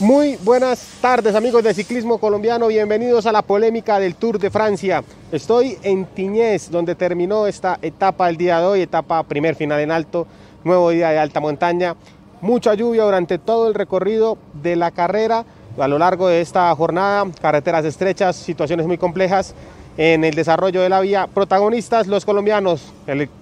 Muy buenas tardes amigos de ciclismo colombiano, bienvenidos a la polémica del Tour de Francia. Estoy en Tiñés, donde terminó esta etapa el día de hoy, etapa primer final en alto, nuevo día de alta montaña. Mucha lluvia durante todo el recorrido de la carrera, a lo largo de esta jornada, carreteras estrechas, situaciones muy complejas en el desarrollo de la vía. Protagonistas los colombianos,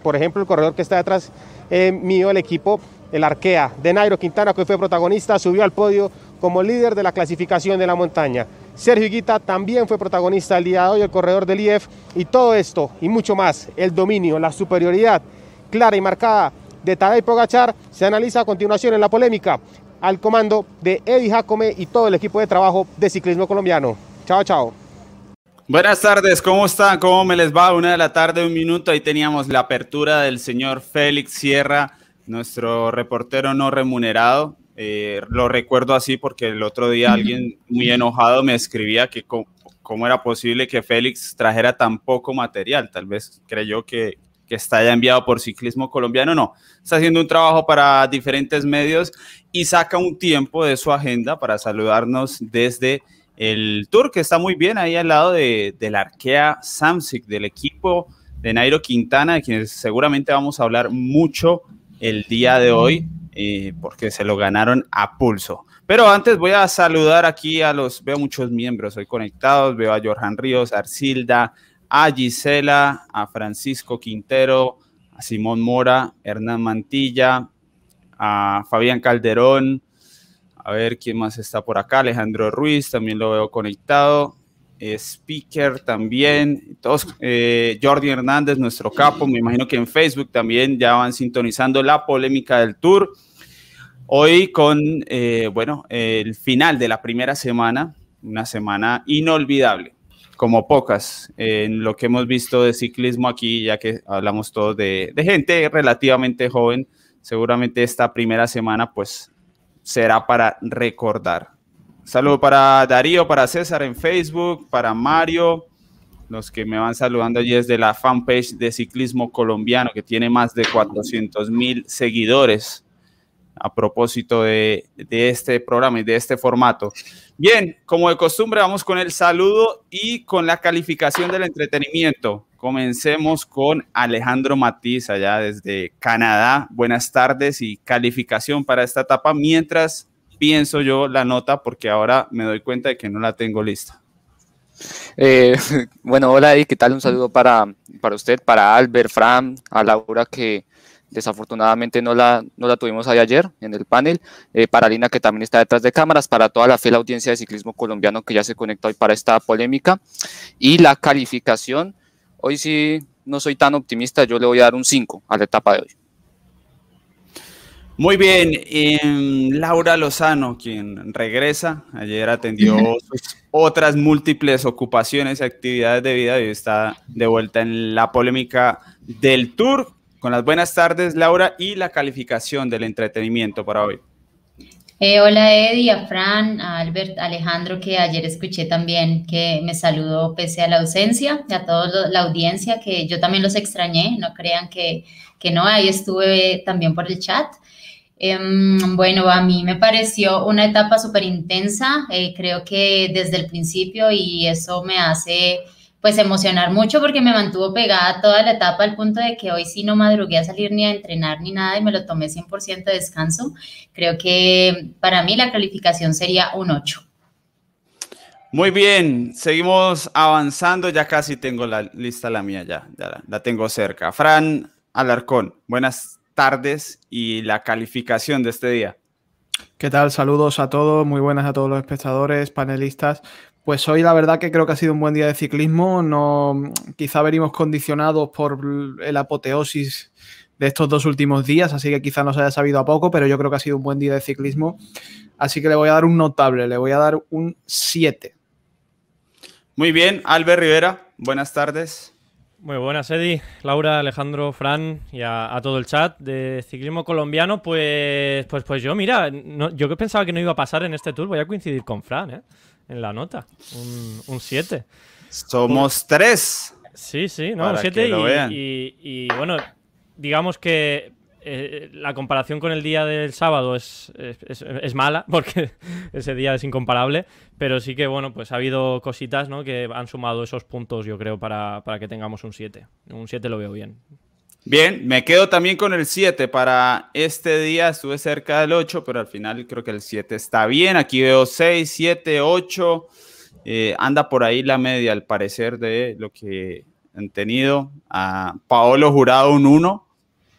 por ejemplo el corredor que está detrás eh, mío, el equipo, el Arkea de Nairo Quintana, que fue protagonista, subió al podio como líder de la clasificación de la montaña. Sergio Higuita también fue protagonista el día de hoy, el corredor del IEF, y todo esto y mucho más, el dominio, la superioridad clara y marcada de Tadej Pogachar, se analiza a continuación en la polémica al comando de Eddie Jacome y todo el equipo de trabajo de ciclismo colombiano. Chao, chao. Buenas tardes, ¿cómo están? ¿Cómo me les va? Una de la tarde, un minuto. Ahí teníamos la apertura del señor Félix Sierra, nuestro reportero no remunerado. Eh, lo recuerdo así porque el otro día alguien muy enojado me escribía que cómo era posible que Félix trajera tan poco material. Tal vez creyó que, que está ya enviado por Ciclismo Colombiano. No, está haciendo un trabajo para diferentes medios y saca un tiempo de su agenda para saludarnos desde el tour que está muy bien ahí al lado de, la Arkea Samsic, del equipo de Nairo Quintana, de quienes seguramente vamos a hablar mucho el día de hoy. Eh, porque se lo ganaron a pulso. Pero antes voy a saludar aquí a los, veo muchos miembros hoy conectados, veo a Johan Ríos, a Arcilda, a Gisela, a Francisco Quintero, a Simón Mora, Hernán Mantilla, a Fabián Calderón, a ver quién más está por acá, Alejandro Ruiz, también lo veo conectado, speaker también, todos, eh, Jordi Hernández, nuestro capo, me imagino que en Facebook también ya van sintonizando la polémica del tour. Hoy con, eh, bueno, el final de la primera semana, una semana inolvidable, como pocas en lo que hemos visto de ciclismo aquí, ya que hablamos todos de, de gente relativamente joven, seguramente esta primera semana pues será para recordar. Saludo para Darío, para César en Facebook, para Mario, los que me van saludando allí desde la fanpage de Ciclismo Colombiano, que tiene más de 400 mil seguidores a propósito de, este programa y de este formato. Bien, como de costumbre, vamos con el saludo y con la calificación del entretenimiento. Comencemos con Alejandro Matiz, allá desde Canadá. Buenas tardes y calificación para esta etapa, mientras pienso yo la nota porque ahora me doy cuenta de que no la tengo lista. Eh, bueno, hola Eddie, ¿qué tal? Un saludo para, para usted, para Albert, Fran, a Laura que desafortunadamente no la, no la tuvimos ahí ayer en el panel, eh, para Lina que también está detrás de cámaras, para toda la fiel audiencia de ciclismo colombiano que ya se conectó hoy para esta polémica y la calificación, hoy sí no soy tan optimista, yo le voy a dar un 5 a la etapa de hoy. Muy bien, Laura Lozano, quien regresa, ayer atendió sus otras múltiples ocupaciones y actividades de vida y está de vuelta en la polémica del tour. Con las buenas tardes, Laura, y la calificación del entretenimiento para hoy. Eh, hola Eddie, a Fran, a Albert, Alejandro, que ayer escuché también que me saludó pese a la ausencia, y a toda la audiencia, que yo también los extrañé, no crean que, que no, ahí estuve también por el chat. Em, bueno, a mí me pareció una etapa súper intensa, eh, creo que desde el principio y eso me hace pues emocionar mucho porque me mantuvo pegada toda la etapa al punto de que hoy sí no madrugué a salir ni a entrenar ni nada y me lo tomé 100% de descanso. Creo que para mí la calificación sería un 8. Muy bien, seguimos avanzando, ya casi tengo la lista la mía, ya, ya la, la tengo cerca. Fran Alarcón, buenas tardes y la calificación de este día. ¿Qué tal? Saludos a todos, muy buenas a todos los espectadores, panelistas. Pues hoy la verdad que creo que ha sido un buen día de ciclismo. No, quizá venimos condicionados por el apoteosis de estos dos últimos días, así que quizá nos haya sabido a poco, pero yo creo que ha sido un buen día de ciclismo. Así que le voy a dar un notable, le voy a dar un 7. Muy bien, Albert Rivera, buenas tardes. Muy buenas, Eddie, Laura, Alejandro, Fran y a, todo el chat de ciclismo colombiano. Pues, pues, pues yo, mira, yo que pensaba que no iba a pasar en este tour, voy a coincidir con Fran, ¿eh? En la nota, un 7. Somos tres. Sí, sí, no, un 7 y, y, bueno, digamos que eh, la comparación con el día del sábado es, es, mala, porque ese día es incomparable, pero sí que, bueno, pues ha habido cositas ¿no? que han sumado esos puntos, yo creo, para, para que tengamos un 7. Un 7 lo veo bien. Bien, me quedo también con el 7 para este día. Estuve cerca del 8, pero al final creo que el 7 está bien. Aquí veo 6, 7, 8. anda por ahí la media, al parecer, de lo que han tenido. A Paolo Jurado un 1.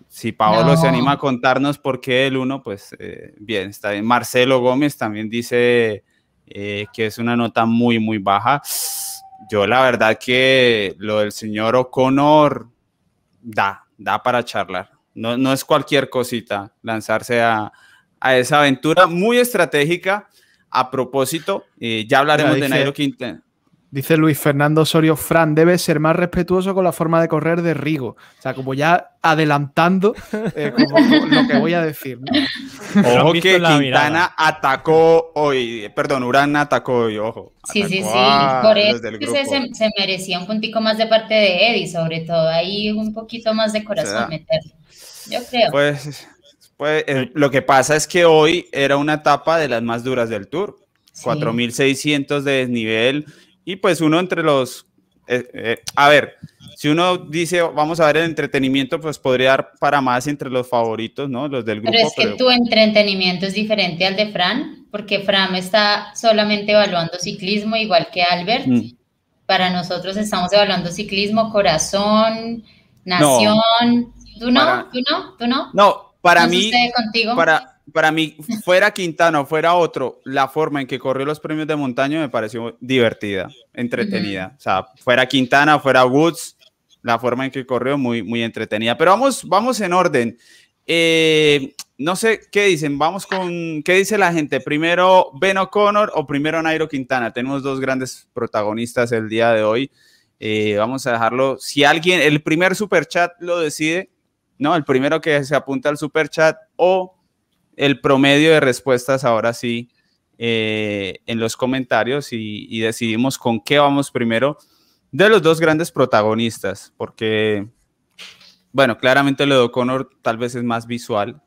Si Paolo se anima a contarnos por qué el 1, pues eh, bien, está bien. Marcelo Gómez también dice eh, que es una nota muy, muy baja. Yo la verdad que lo del señor O'Connor da, da para charlar. No, no es cualquier cosita lanzarse a, a esa aventura muy estratégica. A propósito, eh, ya hablaremos de Nairo Quintana. Dice Luis Fernando Osorio, Fran debe ser más respetuoso con la forma de correr de Rigo. O sea, como ya adelantando eh, lo que voy a decir. Ojo que Quintana atacó hoy, perdón, Urán atacó hoy, ojo. Sí, sí, sí. Por eso se, se, merecía un puntico más de parte de Eddie, sobre todo. Ahí un poquito más de corazón meterle. Yo creo. Pues, pues eh, lo que pasa es que hoy era una etapa de las más duras del Tour. 4.600 de desnivel y pues uno entre los, eh, eh, a ver, si uno dice, vamos a ver el entretenimiento, pues podría dar para más entre los favoritos, ¿no? Los del grupo. Pero es que tu entretenimiento es diferente al de Fran, porque Fran está solamente evaluando ciclismo, igual que Albert. Mm. Para nosotros estamos evaluando ciclismo, corazón, nación. ¿Tú no? ¿Tú no? ¿Tú no? No, para mí, contigo? para para mí, fuera Quintana o fuera otro, la forma en que corrió los premios de montaña me pareció divertida, entretenida. O sea, fuera Quintana, fuera Woods, la forma en que corrió muy, muy entretenida. Pero vamos, vamos en orden. Eh, no sé qué dicen, vamos con qué dice la gente. Primero Ben O'Connor o primero Nairo Quintana. Tenemos dos grandes protagonistas el día de hoy. Eh, vamos a dejarlo. Si alguien, el primer super chat lo decide, no, el primero que se apunta al super chat o el promedio de respuestas ahora sí eh, en los comentarios y, decidimos con qué vamos primero de los dos grandes protagonistas, porque, bueno, claramente lo de O'Connor tal vez es más visual,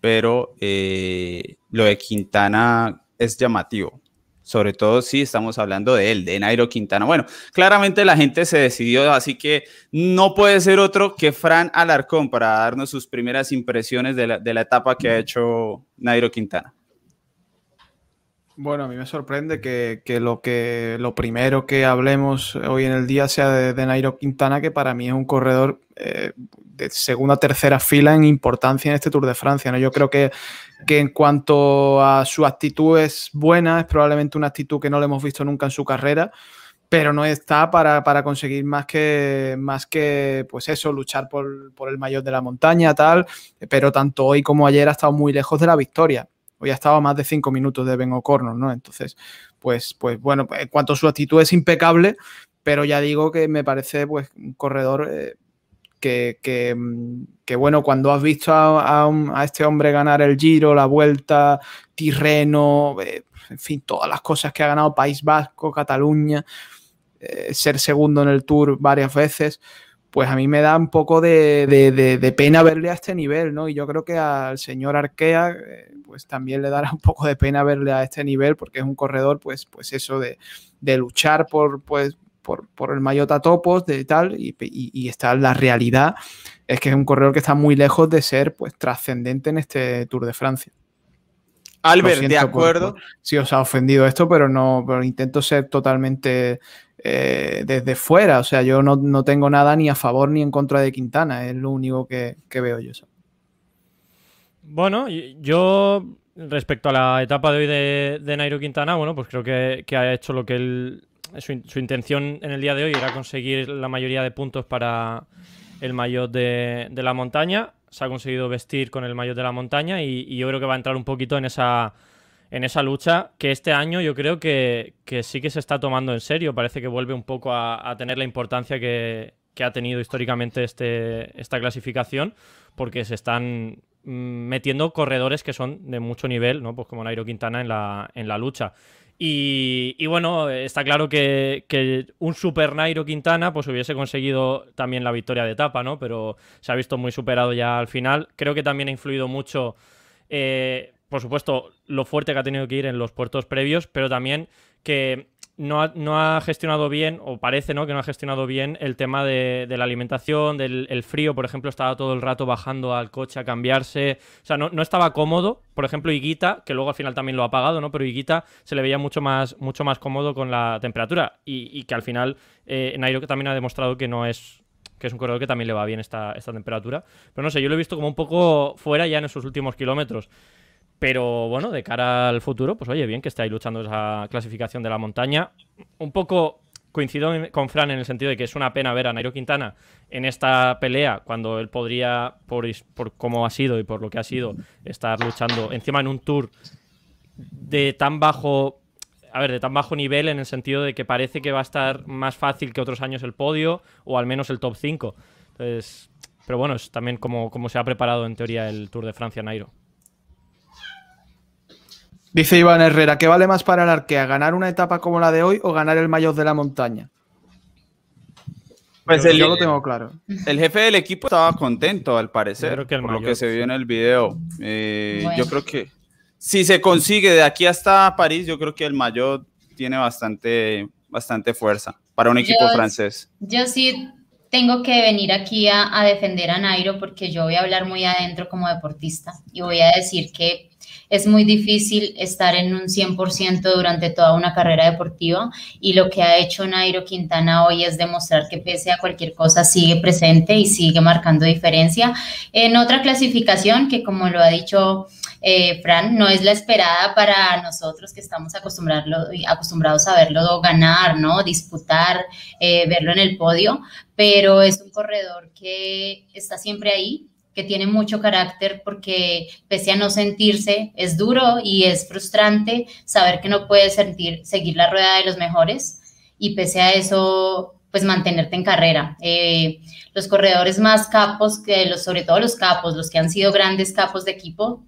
pero eh, lo de Quintana es llamativo sobre todo si estamos hablando de él, de Nairo Quintana. Bueno, claramente la gente se decidió, así que no puede ser otro que Fran Alarcón para darnos sus primeras impresiones de la, etapa que ha hecho Nairo Quintana. Bueno, a mí me sorprende que, lo, que lo primero que hablemos hoy en el día sea de, Nairo Quintana, que para mí es un corredor eh, de segunda tercera fila en importancia en este Tour de Francia. ¿no? Yo creo que que en cuanto a su actitud es buena, es probablemente una actitud que no le hemos visto nunca en su carrera, pero no está para, conseguir más que, más que, pues eso, luchar por, el mayor de la montaña, tal, pero tanto hoy como ayer ha estado muy lejos de la victoria. Hoy ha estado a más de cinco minutos de Ben O'Connor, ¿no? Entonces, pues, pues bueno, en cuanto a su actitud es impecable, pero ya digo que me parece pues un corredor eh, Mm, que, bueno, cuando has visto a, este hombre ganar el Giro, la Vuelta, Tirreno, eh, en fin, todas las cosas que ha ganado País Vasco, Cataluña, eh, ser segundo en el Tour varias veces, pues a mí me da un poco de, pena verle a este nivel, ¿no? Y yo creo que al señor Arkea, pues también le dará un poco de pena verle a este nivel, porque es un corredor, pues, pues eso de, luchar por, pues, por, el Mayota Topos, de tal, y, está la realidad, es que es un corredor que está muy lejos de ser pues trascendente en este Tour de Francia. Albert, de acuerdo. si os ha ofendido esto, pero no, pero intento ser totalmente eh, desde fuera. O sea, yo no, tengo nada ni a favor ni en contra de Quintana, es lo único que, veo yo. Bueno, yo respecto a la etapa de hoy de, Nairo Quintana, bueno, pues creo que, que, ha hecho lo que él su, intención en el día de hoy era conseguir la mayoría de puntos para el maillot de, la montaña. Se ha conseguido vestir con el maillot de la montaña y, yo creo que va a entrar un poquito en esa, en esa lucha que este año yo creo que, sí que se está tomando en serio. Parece que vuelve un poco a, tener la importancia que, ha tenido históricamente este, esta clasificación porque se están metiendo corredores que son de mucho nivel, ¿no? Pues como Nairo Quintana en la, en la lucha. Y, bueno, está claro que, un super Nairo Quintana pues hubiese conseguido también la victoria de etapa, ¿no? Pero se ha visto muy superado ya al final. Creo que también ha influido mucho, eh, por supuesto, lo fuerte que ha tenido que ir en los puertos previos, pero también que no ha, gestionado bien, o parece ¿no? que no ha gestionado bien el tema de, la alimentación, del frío, por ejemplo, estaba todo el rato bajando al coche a cambiarse, o sea, no, estaba cómodo. Por ejemplo, Higuita, que luego al final también lo ha apagado, ¿no? Pero Higuita se le veía mucho más, mucho más cómodo con la temperatura y, que al final eh, Nairo también ha demostrado que no es que es un corredor que también le va bien esta, esta temperatura. Pero no sé, yo lo he visto como un poco fuera ya en esos últimos kilómetros. Pero bueno, de cara al futuro, pues oye, bien que ahí luchando esa clasificación de la montaña. Un poco coincido con Fran en el sentido de que es una pena ver a Nairo Quintana en esta pelea cuando él podría, por, por cómo ha sido y por lo que ha sido, estar luchando encima en un tour de tan bajo, a ver, de tan bajo nivel en el sentido de que parece que va a estar más fácil que otros años el podio o al menos el top 5. Entonces, pero bueno, es también como, como se ha preparado en teoría el Tour de Francia Nairo. Dice Iván Herrera, ¿qué vale más para el Arkea? ¿Ganar una etapa como la de hoy o ganar el mayor de la montaña? Pues yo, lo tengo claro. El jefe del equipo estaba contento, al parecer, por lo que se vio en el video. Eh, yo creo que si se consigue de aquí hasta París, yo creo que el mayor tiene bastante, bastante fuerza para un equipo francés. Yo sí tengo que venir aquí a, a defender a Nairo porque yo voy a hablar muy adentro como deportista y voy a decir que es muy difícil estar en un 100% durante toda una carrera deportiva y lo que ha hecho Nairo Quintana hoy es demostrar que pese a cualquier cosa sigue presente y sigue marcando diferencia. En otra clasificación que como lo ha dicho eh, Fran, no es la esperada para nosotros que estamos acostumbrados a verlo ganar, ¿no? Disputar, eh, verlo en el podio, pero es un corredor que está siempre ahí, que tiene mucho carácter porque pese a no sentirse, es duro y es frustrante saber que no puedes sentir, seguir la rueda de los mejores y pese a eso, pues mantenerte en carrera. Eh, los corredores más capos, que los, sobre todo los capos, los que han sido grandes capos de equipo,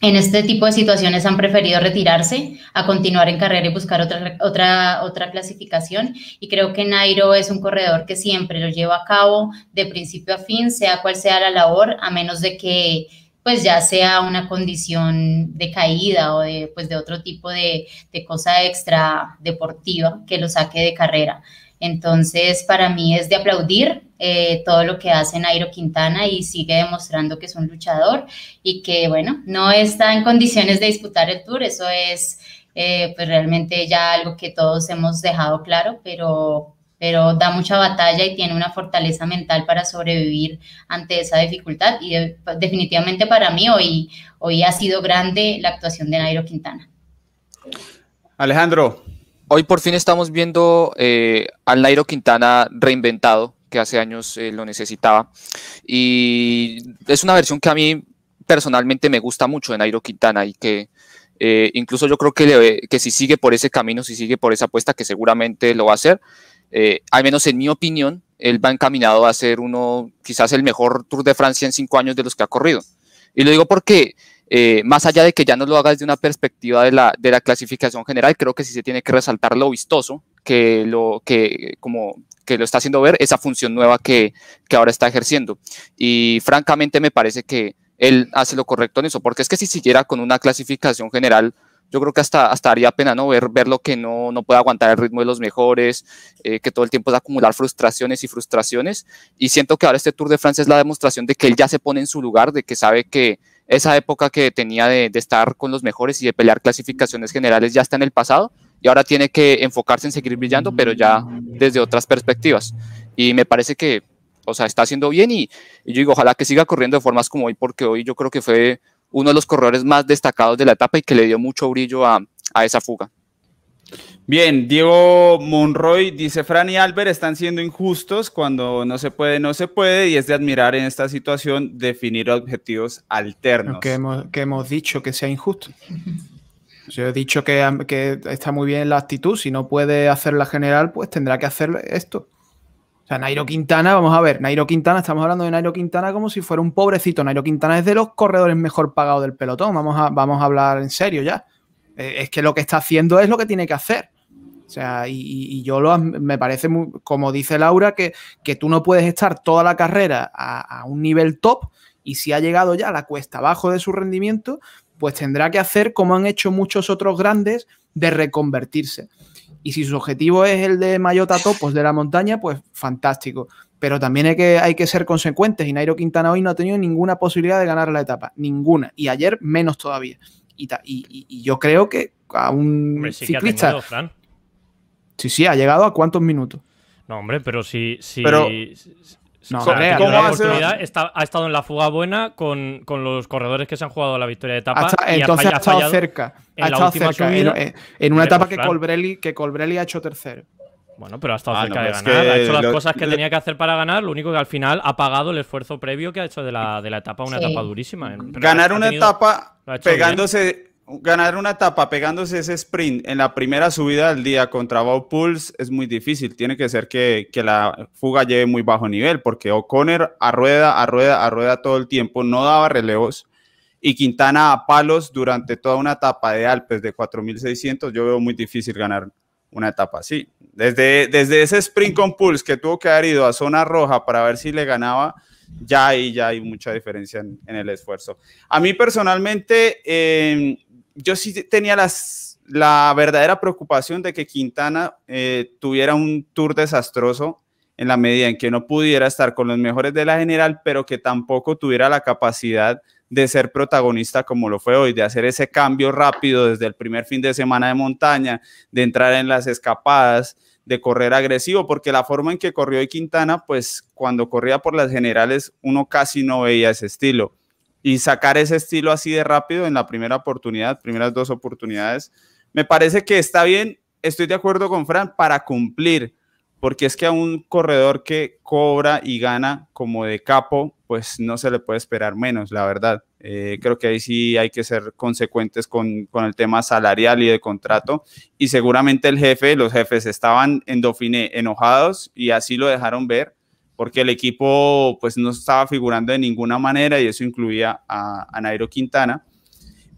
en este tipo de situaciones han preferido retirarse a continuar en carrera y buscar otra, otra, otra clasificación. Y creo que Nairo es un corredor que siempre lo lleva a cabo de principio a fin, sea cual sea la labor, a menos de que pues ya sea una condición de caída o de, pues de otro tipo de, de cosa extra deportiva que lo saque de carrera. Entonces, para mí es de aplaudir eh, todo lo que hace Nairo Quintana y sigue demostrando que es un luchador y que, bueno, no está en condiciones de disputar el tour. Eso es, eh, pues realmente ya algo que todos hemos dejado claro, pero, pero da mucha batalla y tiene una fortaleza mental para sobrevivir ante esa dificultad. Y definitivamente para mí hoy, hoy ha sido grande la actuación de Nairo Quintana. Alejandro, Hoy por fin estamos viendo eh, al Nairo Quintana reinventado, que hace años eh, lo necesitaba. Y es una versión que a mí personalmente me gusta mucho de Nairo Quintana y que eh, incluso yo creo que, que, si sigue por ese camino, si sigue por esa apuesta, que seguramente lo va a hacer, al menos en mi opinión, él va encaminado a ser uno, quizás el mejor Tour de Francia en cinco años de los que ha corrido. Y lo digo porque eh, más allá de que ya no lo hagas de una perspectiva de la, de la clasificación general, creo que sí se tiene que resaltar lo vistoso que lo, que, como, que lo está haciendo ver, esa función nueva que, que ahora está ejerciendo. Y francamente me parece que él hace lo correcto en eso, porque es que si siguiera con una clasificación general, yo creo que hasta, hasta haría pena ¿no? ver, ver lo que no, no puede aguantar el ritmo de los mejores, eh, que todo el tiempo es acumular frustraciones y frustraciones. Y siento que ahora este Tour de Francia es la demostración de que él ya se pone en su lugar, de que sabe que esa época que tenía de, estar con los mejores y de pelear clasificaciones generales ya está en el pasado y ahora tiene que enfocarse en seguir brillando, pero ya desde otras perspectivas. Y me parece que, o sea, está haciendo bien y, yo digo, ojalá que siga corriendo de formas como hoy, porque hoy yo creo que fue uno de los corredores más destacados de la etapa y que le dio mucho brillo a esa fuga. Bien, Diego Monroy dice, Fran y Albert están siendo injustos cuando no se puede, no se puede, y es de admirar en esta situación definir objetivos alternos. Que hemos, que hemos dicho que sea injusto. Yo he dicho que, que, está muy bien la actitud, si no puede hacer la general, pues tendrá que hacer esto. sea, Nairo Quintana, vamos a ver, Nairo Quintana, estamos hablando de Nairo Quintana como si fuera un pobrecito. Nairo Quintana es de los corredores mejor pagados del pelotón, vamos a, vamos a hablar en serio ya. Eh, es que lo que está haciendo es lo que tiene que hacer. O sea, y, yo lo, me parece, muy, como dice Laura, que, que, tú no puedes estar toda la carrera a, un nivel top y si ha llegado ya a la cuesta abajo de su rendimiento, pues tendrá que hacer como han hecho muchos otros grandes de reconvertirse. Y si su objetivo es el de Mayota Topos de la montaña, pues fantástico. Pero también hay que, hay que ser consecuentes. Y Nairo Quintana hoy no ha tenido ninguna posibilidad de ganar la etapa. Ninguna. Y ayer menos todavía. Y, y, y yo creo que a un sí ciclista. Tenido, Fran. Sí, sí, ha llegado a cuántos minutos. No, hombre, pero si. si pero, no, o sea, real, ¿cómo la oportunidad está, ha estado en la fuga buena con, con, los corredores que se han jugado la victoria de etapa. Hasta, y entonces ha, ha estado cerca. En ha la estado cerca. subida, en, en, una etapa que Fran. Colbrelli, que Colbrelli ha hecho tercero. Bueno, pero ha estado Ah, cerca no, de ganar. que Ha hecho las lo- cosas que lo- tenía que hacer para ganar. Lo único que al final ha pagado el esfuerzo previo que ha hecho de la, de la etapa, una Sí. etapa durísima. Pero ganar ha una tenido- etapa hecho bien. pegándose, ganar una etapa pegándose ese sprint en la primera subida del día contra Bob Pulse es muy difícil. Tiene que ser que, que la fuga lleve muy bajo nivel, porque O'Connor a rueda, a rueda, a rueda todo el tiempo, no daba relevos. Y Quintana a palos durante toda una etapa de Alpes de 4600, yo veo muy difícil ganar una etapa así. Desde, desde ese sprint con Pulse que tuvo que haber ido a zona roja para ver si le ganaba, ya ahí ya hay mucha diferencia en, en el esfuerzo. A mí personalmente, eh, yo sí tenía las, la verdadera preocupación de que Quintana eh, tuviera un tour desastroso en la medida en que no pudiera estar con los mejores de la general, pero que tampoco tuviera la capacidad de ser protagonista como lo fue hoy, de hacer ese cambio rápido desde el primer fin de semana de montaña, de entrar en las escapadas, de correr agresivo, porque la forma en que corrió hoy Quintana, pues cuando corría por las generales uno casi no veía ese estilo. Y sacar ese estilo así de rápido en la primera oportunidad, primeras dos oportunidades, me parece que está bien, estoy de acuerdo con Fran, para cumplir, porque es que a un corredor que cobra y gana como de capo, pues no se le puede esperar menos, la verdad. Eh, creo que ahí sí hay que ser consecuentes con, con, el tema salarial y de contrato. Y seguramente el jefe, los jefes estaban en Dauphiné enojados y así lo dejaron ver, porque el equipo pues no estaba figurando de ninguna manera y eso incluía a, a Nairo Quintana.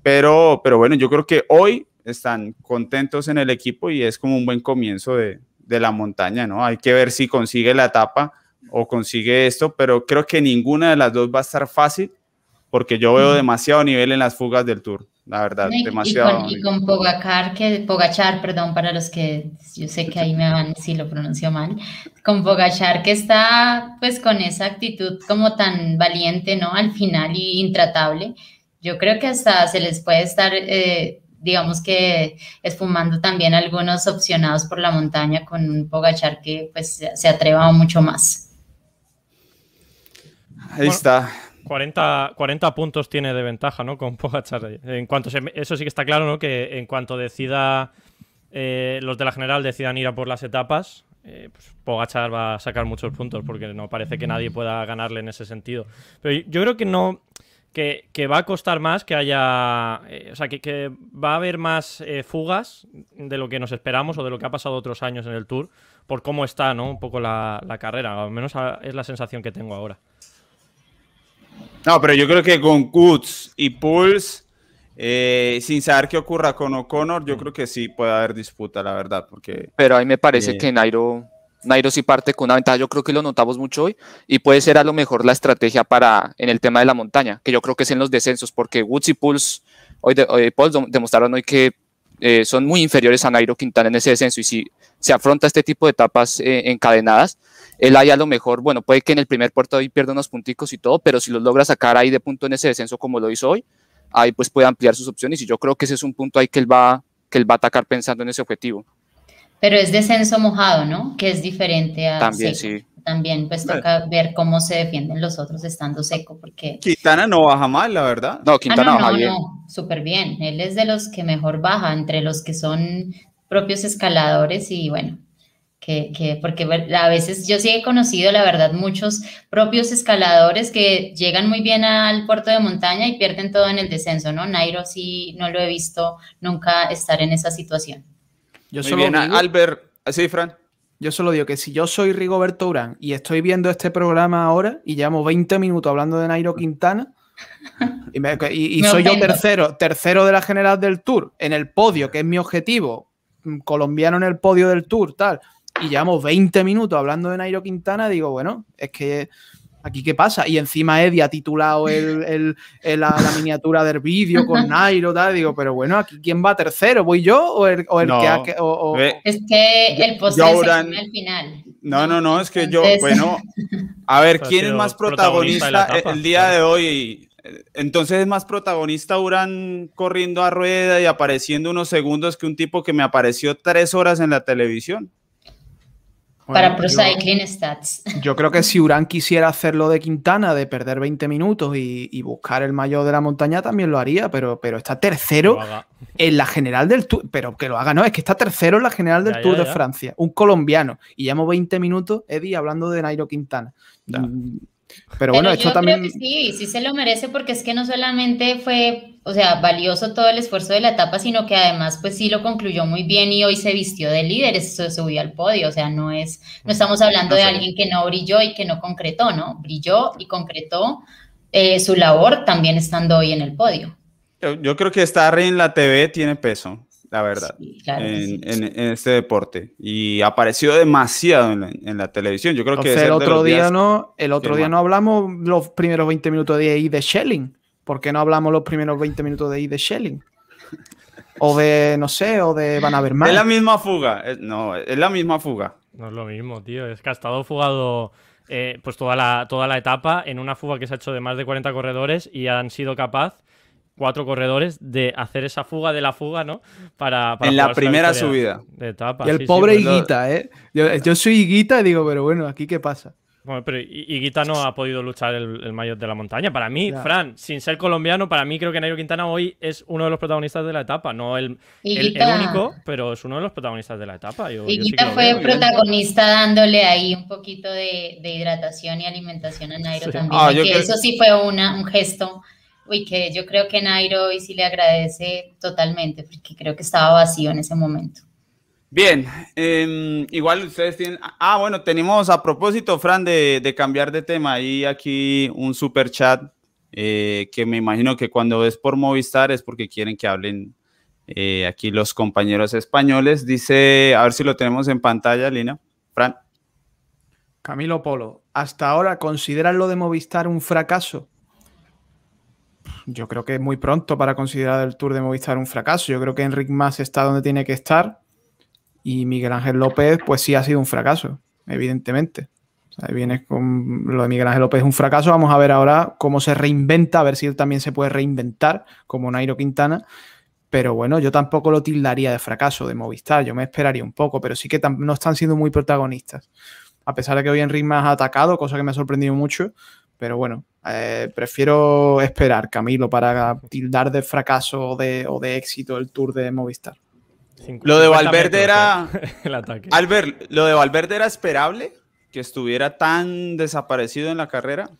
Pero, pero bueno, yo creo que hoy están contentos en el equipo y es como un buen comienzo de, de la montaña, ¿no? Hay que ver si consigue la etapa o consigue esto, pero creo que ninguna de las dos va a estar fácil porque yo veo demasiado nivel en las fugas del Tour, la verdad, y, demasiado. Y con, y con Pogacar, que, Pogachar, perdón, para los que yo sé que ahí me van si lo pronuncio mal, con Pogachar que está pues con esa actitud como tan valiente, ¿no? Al final y intratable, yo creo que hasta se les puede estar... Eh, digamos que esfumando también algunos opcionados por la montaña con un Pogachar que pues se atreva mucho más. Ahí bueno, está. 40, 40 puntos tiene de ventaja, ¿no? Con Pogachar. En cuanto se, eso sí que está claro, ¿no? Que en cuanto decida eh, los de la general decidan ir a por las etapas, eh, pues Pogachar va a sacar muchos puntos porque no parece que nadie pueda ganarle en ese sentido. Pero yo creo que no que, que, va a costar más que haya. Eh, o sea, que, que, va a haber más eh, fugas de lo que nos esperamos o de lo que ha pasado otros años en el Tour por cómo está, ¿no? Un poco la, la carrera. Al menos es la sensación que tengo ahora. No, pero yo creo que con Woods y Pulse, eh, sin saber qué ocurra con O'Connor, yo creo que sí puede haber disputa, la verdad. Porque, pero a mí me parece que Nairo Nairo sí parte con una ventaja, yo creo que lo notamos mucho hoy y puede ser a lo mejor la estrategia para en el tema de la montaña, que yo creo que es en los descensos, porque Woods y Pulse hoy, de, hoy Pauls demostraron hoy que eh, son muy inferiores a Nairo Quintana en ese descenso y si se afronta este tipo de etapas eh, encadenadas, él ahí a lo mejor, bueno, puede que en el primer puerto hoy pierda unos punticos y todo, pero si los logra sacar ahí de punto en ese descenso como lo hizo hoy, ahí pues puede ampliar sus opciones y yo creo que ese es un punto ahí que él va, que él va a atacar pensando en ese objetivo. Pero es descenso mojado, ¿no? Que es diferente a También, sí. También, pues toca ver cómo se defienden los otros estando seco, porque... Quintana no baja mal, la verdad. No, Quintana ah, no, baja no, bien. no, súper bien. Él es de los que mejor baja, entre los que son propios escaladores y bueno, que, que, porque a veces yo sí he conocido, la verdad, muchos propios escaladores que llegan muy bien al puerto de montaña y pierden todo en el descenso, ¿no? Nairo sí no lo he visto nunca estar en esa situación. Yo Muy solo bien, digo, Albert, sí, Fran. Yo solo digo que si yo soy Rigoberto Urán y estoy viendo este programa ahora y llevamos 20 minutos hablando de Nairo Quintana y, soy yo tercero, tercero de la general del Tour en el podio, que es mi objetivo, mm, colombiano en el podio del Tour, tal, y llevamos 20 minutos hablando de Nairo Quintana, digo, bueno, es que ¿Aquí qué pasa? Y encima Eddie ha titulado el, la, miniatura del vídeo con Nairo, tal. Digo, pero bueno, ¿aquí quién va tercero? ¿Voy yo o el, que ha.? es que el postre al final. No, no, no, es que yo, bueno. A ver, ¿quién es más protagonista, el día de hoy? Entonces es más protagonista Urán corriendo a rueda y apareciendo unos segundos que un tipo que me apareció tres horas en la televisión para Pro Cycling Stats. Yo creo que si Urán quisiera hacerlo de Quintana, de perder 20 minutos y, buscar el mayor de la montaña, también lo haría, pero, pero está tercero en la general del Tour. Pero que lo haga, no, es que está tercero en la general del Tour de Francia, un colombiano. Y llevamos 20 minutos, Eddie, hablando de Nairo Quintana. Mm, pero bueno, esto también. sí, sí se lo merece porque es que no solamente fue, o sea, valioso todo el esfuerzo de la etapa, sino que además, pues sí lo concluyó muy bien y hoy se vistió de líder, se subió al podio. O sea, no es, no estamos hablando de alguien que no brilló y que no concretó, ¿no? Brilló y concretó eh, su labor también estando hoy en el podio. Yo, creo que estar en la TV tiene peso la verdad, en, este deporte. Y apareció demasiado en la, televisión. Yo creo que... el otro día no, el otro día no hablamos los primeros 20 minutos de ahí de Shelling. ¿Por qué no hablamos los primeros 20 minutos de ahí de Shelling? O de, no sé, o de Van Avermaet. Es la misma fuga. No, es la misma fuga. No es lo mismo, tío. Es que ha estado fugado eh, pues toda la, toda la etapa en una fuga que se ha hecho de más de 40 corredores y han sido capaz cuatro corredores de hacer esa fuga de la fuga, ¿no? Para, en la primera subida. De etapa. Y el pobre pues Higuita, ¿eh? Yo, soy Higuita y digo, pero bueno, ¿aquí qué pasa? Bueno, pero Higuita no ha podido luchar el, mayor de la montaña. Para mí, Fran, sin ser colombiano, para mí creo que Nairo Quintana hoy es uno de los protagonistas de la etapa. No el, el, único, pero es uno de los protagonistas de la etapa. Higuita fue protagonista dándole ahí un poquito de, hidratación y alimentación a Nairo también. Ah, eso sí fue una, un gesto Uy, que yo creo que Nairo hoy sí le agradece totalmente, porque creo que estaba vacío en ese momento. Bien, em, igual ustedes tienen. Ah, bueno, tenemos a propósito, Fran, de, cambiar de tema, y aquí un super chat eh, que me imagino que cuando es por Movistar es porque quieren que hablen eh, aquí los compañeros españoles. Dice, a ver si lo tenemos en pantalla, Lina. Fran. Camilo Polo, hasta ahora consideran lo de Movistar un fracaso yo creo que es muy pronto para considerar el Tour de Movistar un fracaso. Yo creo que Enric Mas está donde tiene que estar y Miguel Ángel López, pues sí ha sido un fracaso, evidentemente. O viene con lo de Miguel Ángel López es un fracaso. Vamos a ver ahora cómo se reinventa, a ver si él también se puede reinventar como Nairo Quintana. Pero bueno, yo tampoco lo tildaría de fracaso de Movistar. Yo me esperaría un poco, pero sí que no están siendo muy protagonistas. A pesar de que hoy Enric Mas ha atacado, cosa que me ha sorprendido mucho, pero bueno, eh, prefiero esperar, Camilo, para tildar de fracaso o de, éxito el tour de Movistar. Lo de Valverde era. el ataque. Albert, ¿lo de Valverde era esperable? ¿Que estuviera tan desaparecido en la carrera?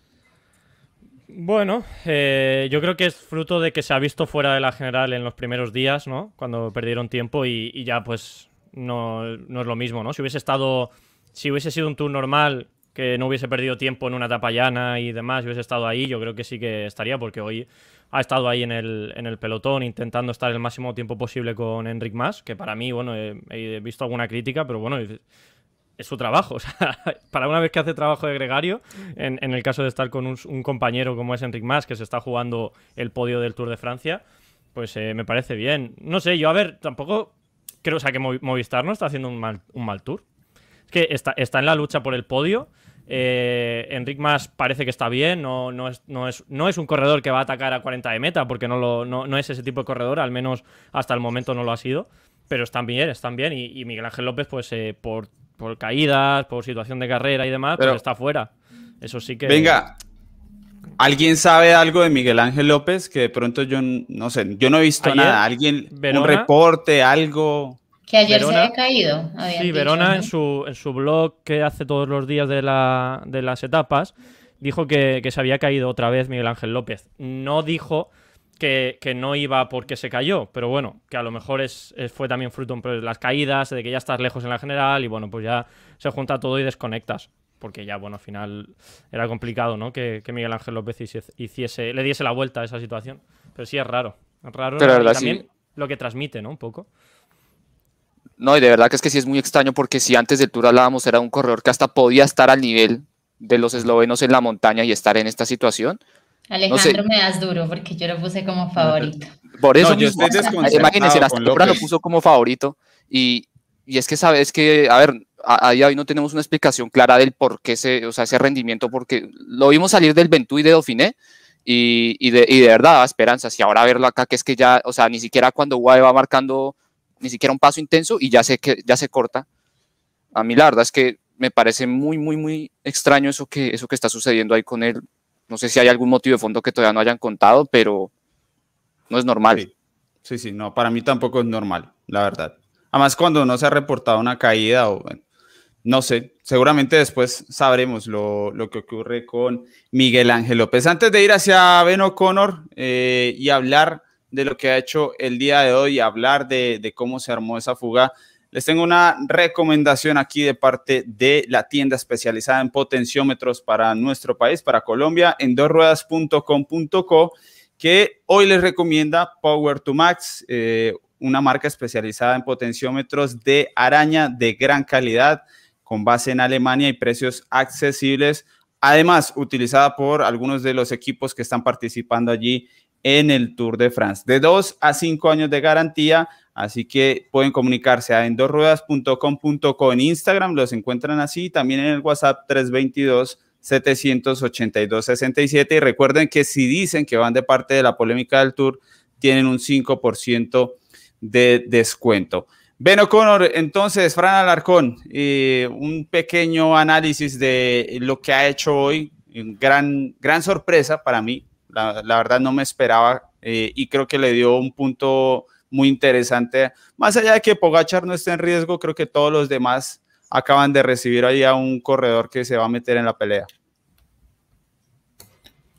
Bueno, eh, yo creo que es fruto de que se ha visto fuera de la general en los primeros días, ¿no? Cuando perdieron tiempo y, ya, pues, no, no, es lo mismo, ¿no? Si hubiese estado. Si hubiese sido un tour normal que no hubiese perdido tiempo en una etapa llana y demás, hubiese estado ahí, yo creo que sí que estaría, porque hoy ha estado ahí en el, en el pelotón intentando estar el máximo tiempo posible con Enric Mas, que para mí, bueno, he, visto alguna crítica, pero bueno, es su trabajo. O sea, para una vez que hace trabajo de gregario, en, el caso de estar con un, compañero como es Enric Mas, que se está jugando el podio del Tour de Francia, pues eh, me parece bien. No sé, yo a ver, tampoco creo, o sea, que Movistar no está haciendo un mal, un mal tour. Es que está, está en la lucha por el podio eh, Enric Mas parece que está bien, no, no, es, no, es, no es un corredor que va a atacar a 40 de meta, porque no, lo, no, es ese tipo de corredor, al menos hasta el momento no lo ha sido, pero están bien, están bien, y, Miguel Ángel López, pues eh, por, caídas, por situación de carrera y demás, pues está fuera. Eso sí que... Venga, ¿Alguien sabe algo de Miguel Ángel López? Que de pronto yo no sé, yo no he visto nada. ¿Alguien, un reporte, algo? Que ayer se había caído. Sí, Verona en, su, en su blog que hace todos los días de, la, de las etapas dijo que, se había caído otra vez Miguel Ángel López. No dijo que, no iba porque se cayó, pero bueno, que a lo mejor es, fue también fruto de las caídas, de que ya estás lejos en la general y bueno, pues ya se junta todo y desconectas. Porque ya, bueno, al final era complicado, ¿no? Que, Miguel Ángel López hiciese, le diese la vuelta a esa situación. Pero sí es raro. Es raro pero también lo que transmite, ¿no? Un poco. No, y de verdad que es que sí es muy extraño porque si antes del Tour hablábamos era un corredor que hasta podía estar al nivel de los eslovenos en la montaña y estar en esta situación, Alejandro me das duro porque yo lo puse como favorito. Por eso mismo, imagínense, hasta lo puso como favorito y, y, es que sabes que, a ver, a, día de hoy no tenemos una explicación clara del por qué ese, o sea, ese rendimiento, porque lo vimos salir del Ventú y de Dauphiné y, y, de, y de verdad esperanzas. Y ahora verlo acá que es que ya, o sea, ni siquiera cuando UAE va marcando ni siquiera un paso intenso y ya sé que ya se corta. A mí la verdad es que me parece muy, muy, muy extraño eso que, eso que está sucediendo ahí con él no sé si hay algún motivo de fondo que todavía no hayan contado, pero no es normal. Sí, sí, no, para mí tampoco es normal, la verdad. Además, cuando no se ha reportado una caída o, no sé, seguramente después sabremos lo, que ocurre con Miguel Ángel López. Antes de ir hacia Ben O'Connor eh, y hablar de lo que ha hecho el día de hoy, hablar de, cómo se armó esa fuga, les tengo una recomendación aquí de parte de la tienda especializada en potenciómetros para nuestro país, para Colombia, en dosruedas.com.co, que hoy les recomienda Power to Max, eh, una marca especializada en potenciómetros de araña de gran calidad, con base en Alemania y precios accesibles. Además, utilizada por algunos de los equipos que están participando allí en el Tour de France. De dos a cinco años de garantía Así que pueden comunicarse a endorruedas.com.co en Instagram, los encuentran así, también en el WhatsApp 322 782 67 y recuerden que si dicen que van de parte de la polémica del tour, tienen un 5% de descuento. Ben O'Connor, entonces, Fran Alarcón, eh, un pequeño análisis de lo que ha hecho hoy, gran, gran sorpresa para mí, la, verdad no me esperaba eh, y creo que le dio un punto muy interesante. Más allá de que Pogachar no esté en riesgo, creo que todos los demás acaban de recibir ahí a un corredor que se va a meter en la pelea.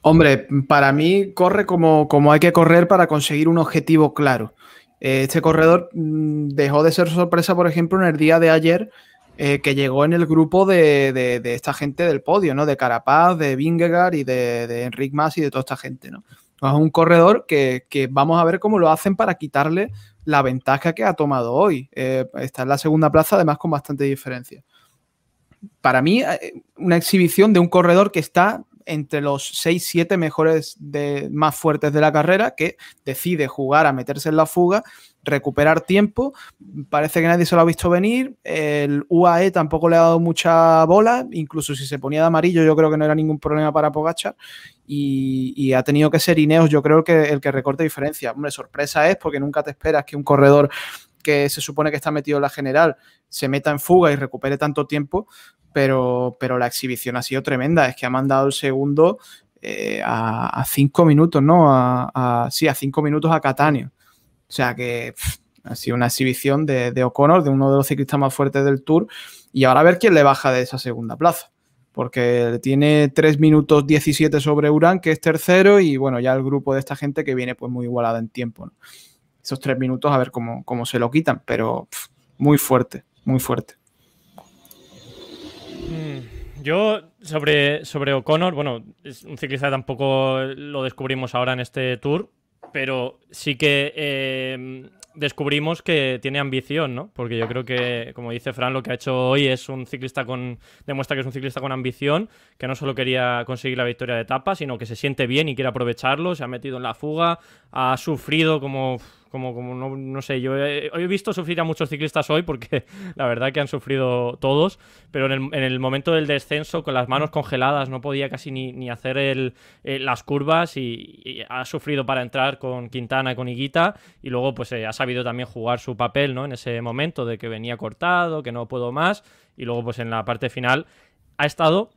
Hombre, para mí corre como, como hay que correr para conseguir un objetivo claro. Eh, este corredor mm, dejó de ser sorpresa, por ejemplo, en el día de ayer, eh, que llegó en el grupo de, esta gente del podio, ¿no? De Carapaz, de Vingegaard y de, de Enric Mas y de toda esta gente, ¿no? Es un corredor que, vamos a ver cómo lo hacen para quitarle la ventaja que ha tomado hoy. Eh, está en la segunda plaza, además con bastante diferencia. Para mí, eh, una exhibición de un corredor que está entre los 6-7 mejores de, más fuertes de la carrera, que decide jugar a meterse en la fuga, recuperar tiempo. Parece que nadie se lo ha visto venir. El UAE tampoco le ha dado mucha bola, incluso si se ponía de amarillo, yo creo que no era ningún problema para Pogachar. Y, ha tenido que ser Ineos, yo creo que el que recorte diferencia. Hombre, sorpresa es porque nunca te esperas que un corredor que se supone que está metido en la general se meta en fuga y recupere tanto tiempo, pero, pero la exhibición ha sido tremenda. Es que ha mandado el segundo eh, a, cinco minutos, ¿no? A, sí, a cinco minutos a Catania. O sea que ha sido una exhibición de, O'Connor, de uno de los ciclistas más fuertes del Tour. Y ahora a ver quién le baja de esa segunda plaza porque tiene 3 minutos 17 sobre Urán, que es tercero, y bueno, ya el grupo de esta gente que viene pues muy igualada en tiempo. Esos 3 minutos a ver cómo, cómo se lo quitan, pero muy fuerte, muy fuerte. Mm, yo sobre, sobre O'Connor, bueno, es un ciclista tampoco lo descubrimos ahora en este tour, pero sí que eh, descubrimos que tiene ambición, ¿no? Porque yo creo que, como dice Fran, lo que ha hecho hoy es un ciclista con. demuestra que es un ciclista con ambición, que no solo quería conseguir la victoria de etapa, sino que se siente bien y quiere aprovecharlo, se ha metido en la fuga, ha sufrido como como, como no, no sé, yo he, he, visto sufrir a muchos ciclistas hoy porque la verdad que han sufrido todos, pero en el, en el momento del descenso con las manos congeladas no podía casi ni, ni hacer el, eh, las curvas y, ha sufrido para entrar con Quintana y con Higuita y luego pues eh, ha sabido también jugar su papel ¿no? en ese momento de que venía cortado, que no puedo más y luego pues en la parte final ha estado,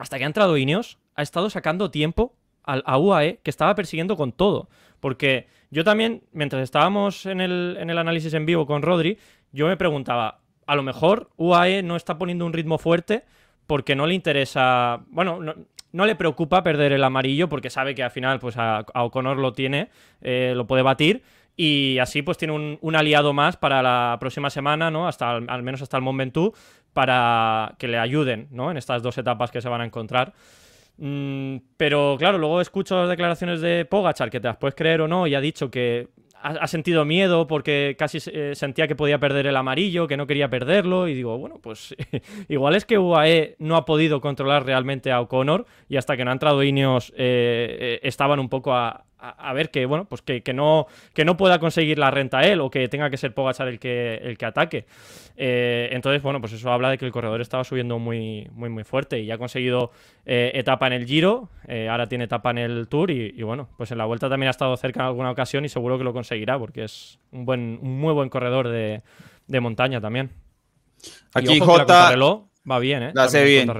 hasta que ha entrado Ineos, ha estado sacando tiempo a UAE que estaba persiguiendo con todo. Porque yo también, mientras estábamos en el, en el análisis en vivo con Rodri, yo me preguntaba, a lo mejor UAE no está poniendo un ritmo fuerte porque no le interesa, bueno, no, no le preocupa perder el amarillo porque sabe que al final pues a, O'Connor lo tiene, eh, lo puede batir y así pues tiene un, aliado más para la próxima semana, ¿no? Hasta al menos hasta el momento para que le ayuden, ¿no? En estas dos etapas que se van a encontrar. Mm, pero claro, luego escucho las declaraciones de Pogachar, que te las puedes creer o no, y ha dicho que ha, sentido miedo porque casi eh, sentía que podía perder el amarillo, que no quería perderlo, y digo, bueno, pues igual es que UAE no ha podido controlar realmente a O'Connor y hasta que no ha entrado Ineos eh, eh, estaban un poco a, a, ver que, bueno, pues que, no, que no pueda conseguir la renta él o que tenga que ser Pogachar el que, el que ataque. Eh, entonces, bueno, pues eso habla de que el corredor estaba subiendo muy, muy, muy fuerte y ha conseguido eh, etapa en el Giro, eh, ahora tiene etapa en el Tour y, bueno, pues en la Vuelta también ha estado cerca en alguna ocasión y seguro que lo conseguirá porque es un, buen, un muy buen corredor de, montaña también. Aquí J... va bien, ¿eh? La hace bien.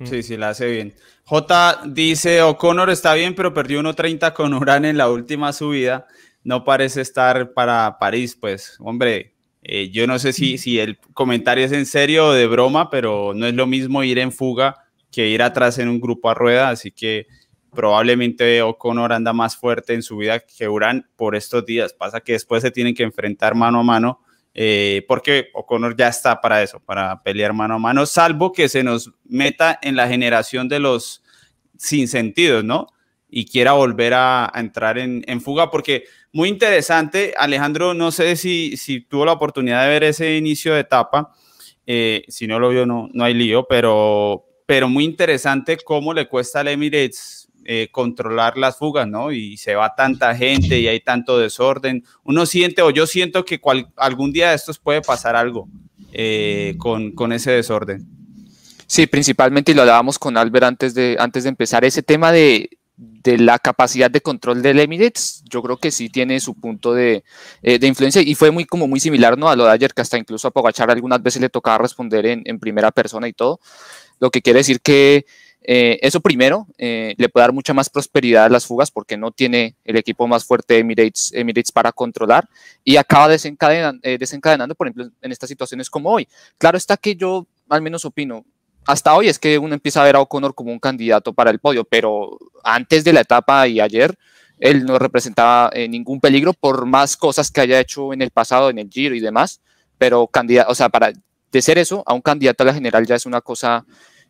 Mm. Sí, sí, la hace bien. J dice, O'Connor está bien, pero perdió 1.30 con Urán en la última subida. No parece estar para París, pues, hombre, eh, yo no sé si, si el comentario es en serio o de broma, pero no es lo mismo ir en fuga que ir atrás en un grupo a rueda, así que probablemente O'Connor anda más fuerte en su vida que Urán por estos días. Pasa que después se tienen que enfrentar mano a mano eh, porque O'Connor ya está para eso, para pelear mano a mano, salvo que se nos meta en la generación de los sin sentidos, ¿no? Y quiera volver a, entrar en, fuga, porque muy interesante, Alejandro, no sé si, si tuvo la oportunidad de ver ese inicio de etapa, eh, si no lo vio no, no hay lío, pero, pero muy interesante cómo le cuesta al Emirates eh, controlar las fugas, ¿no? Y se va tanta gente y hay tanto desorden. Uno siente, o yo siento que algún día de estos puede pasar algo eh, con, con, ese desorden. Sí, principalmente, y lo hablábamos con Albert antes de, antes de empezar, ese tema de, de la capacidad de control del Emirates, yo creo que sí tiene su punto de, eh, de, influencia y fue muy como muy similar ¿no? a lo de ayer, que hasta incluso a Pogachar algunas veces le tocaba responder en, primera persona y todo, lo que quiere decir que eh, eso primero eh, le puede dar mucha más prosperidad a las fugas porque no tiene el equipo más fuerte de Emirates, Emirates para controlar y acaba desencadenando, desencadenando, por ejemplo, en estas situaciones como hoy. Claro está que yo al menos opino, hasta hoy es que uno empieza a ver a O'Connor como un candidato para el podio, pero antes de la etapa y ayer él no representaba ningún peligro por más cosas que haya hecho en el pasado, en el Giro y demás, pero candidato, o sea, para de ser eso a un candidato a la general ya es una cosa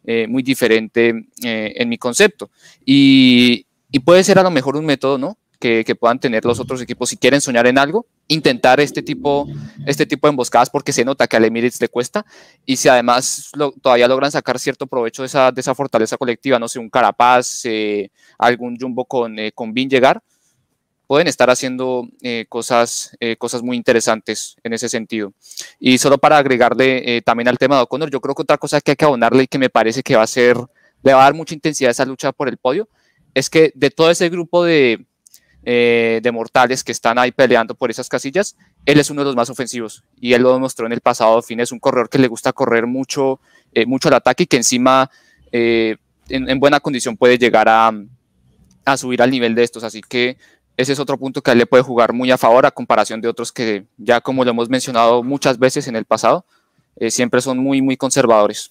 eh, muy diferente eh, en mi concepto. Y, puede ser a lo mejor un método, ¿no? Que, puedan tener los otros equipos si quieren soñar en algo, intentar este tipo, este tipo de emboscadas porque se nota que al Emirates le cuesta y si además todavía logran sacar cierto provecho de esa, de esa fortaleza colectiva, no sé, un Carapaz, eh, algún Jumbo con, con Bin llegar, pueden estar haciendo eh, cosas, eh, cosas muy interesantes en ese sentido. Y solo para agregarle eh, también al tema de O'Connor, yo creo que otra cosa que hay que abonarle y que me parece que va a ser, le va a dar mucha intensidad a esa lucha por el podio, es que de todo ese grupo de, de mortales que están ahí peleando por esas casillas, él es uno de los más ofensivos y él lo demostró en el pasado fin, es un corredor que le gusta correr mucho, mucho al ataque y que encima en, en, buena condición puede llegar a, a subir al nivel de estos, así que ese es otro punto que a él le puede jugar muy a favor a comparación de otros que ya como lo hemos mencionado muchas veces en el pasado, eh, siempre son muy, muy conservadores.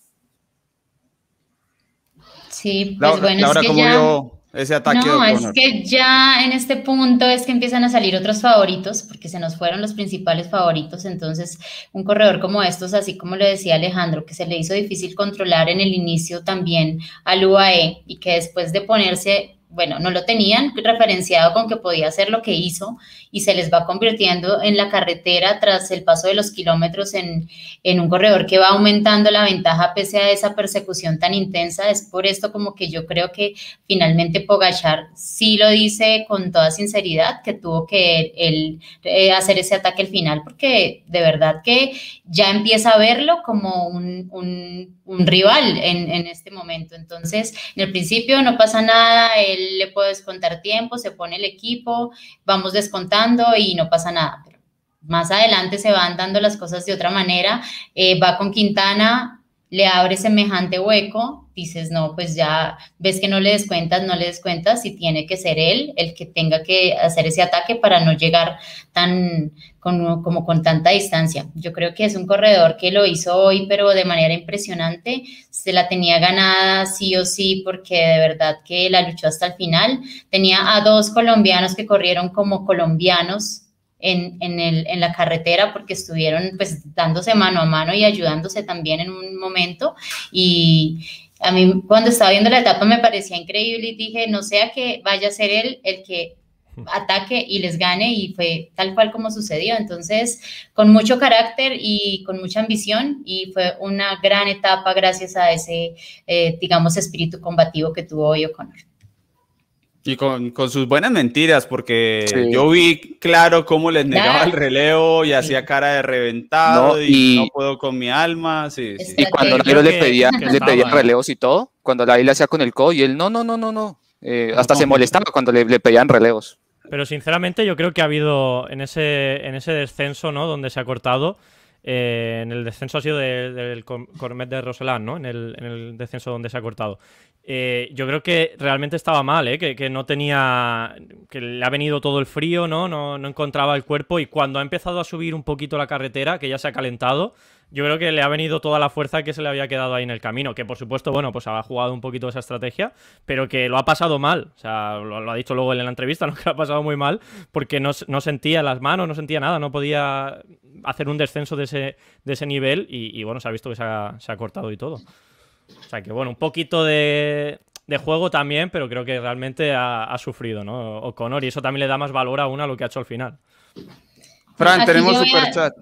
Sí, pues bueno, es que ya... ese ataque no, es que ya en este punto es que empiezan a salir otros favoritos, porque se nos fueron los principales favoritos, entonces un corredor como estos, así como le decía Alejandro, que se le hizo difícil controlar en el inicio también al UAE y que después de ponerse bueno, no lo tenían referenciado con que podía hacer lo que hizo y se les va convirtiendo en la carretera tras el paso de los kilómetros en, un corredor que va aumentando la ventaja pese a esa persecución tan intensa. Es por esto como que yo creo que finalmente Pogachar sí lo dice con toda sinceridad que tuvo que él, eh, hacer ese ataque al final porque de verdad que ya empieza a verlo como un, rival en, en, este momento. Entonces, en el principio no pasa nada, le puede descontar tiempo, se pone el equipo, vamos descontando y no pasa nada. Pero más adelante se van dando las cosas de otra manera. Eh, va con Quintana, le abre semejante hueco, dices, no, pues ya ves que no le descuentas, no le descuentas y tiene que ser él el que tenga que hacer ese ataque para no llegar tan con, como con tanta distancia. Yo creo que es un corredor que lo hizo hoy, pero de manera impresionante. Se la tenía ganada sí o sí porque de verdad que la luchó hasta el final. Tenía a dos colombianos que corrieron como colombianos en, en, el, en, la carretera porque estuvieron pues dándose mano a mano y ayudándose también en un momento y a mí cuando estaba viendo la etapa me parecía increíble y dije no sea que vaya a ser él el que ataque y les gane y fue tal cual como sucedió. Entonces, con mucho carácter y con mucha ambición y fue una gran etapa gracias a ese, eh, digamos, espíritu combativo que tuvo hoy O'Connor. Y con, con, sus buenas mentiras, porque yo vi claro cómo les negaba el relevo y hacía cara de reventado y, no puedo con mi alma. Sí, y cuando Nairo le pedía, le pedía relevos y todo, cuando la isla hacía con el codo y él no, no, no, no, no. Eh, hasta se molestaba cuando le, le, pedían relevos. Pero sinceramente yo creo que ha habido en ese, en ese descenso, ¿no? Donde se ha cortado, eh, en el descenso ha sido del Cormet de Roselán, ¿no? En el, en el, descenso donde se ha cortado. Eh, yo creo que realmente estaba mal, ¿eh? Que, que, no tenía. que le ha venido todo el frío, ¿no? ¿no? No encontraba el cuerpo y cuando ha empezado a subir un poquito la carretera, que ya se ha calentado, yo creo que le ha venido toda la fuerza que se le había quedado ahí en el camino. Que por supuesto, bueno, pues ha jugado un poquito esa estrategia, pero que lo ha pasado mal. O sea, lo, ha dicho luego en la entrevista, ¿no? Que lo ha pasado muy mal porque no, no, sentía las manos, no sentía nada, no podía hacer un descenso de ese, de ese nivel y, bueno, se ha visto que se ha, se ha, cortado y todo. O sea que bueno, un poquito de, de juego también, pero creo que realmente ha, ha sufrido, ¿no? O'Connor y eso también le da más valor a lo que ha hecho al final. Fran, tenemos super chat.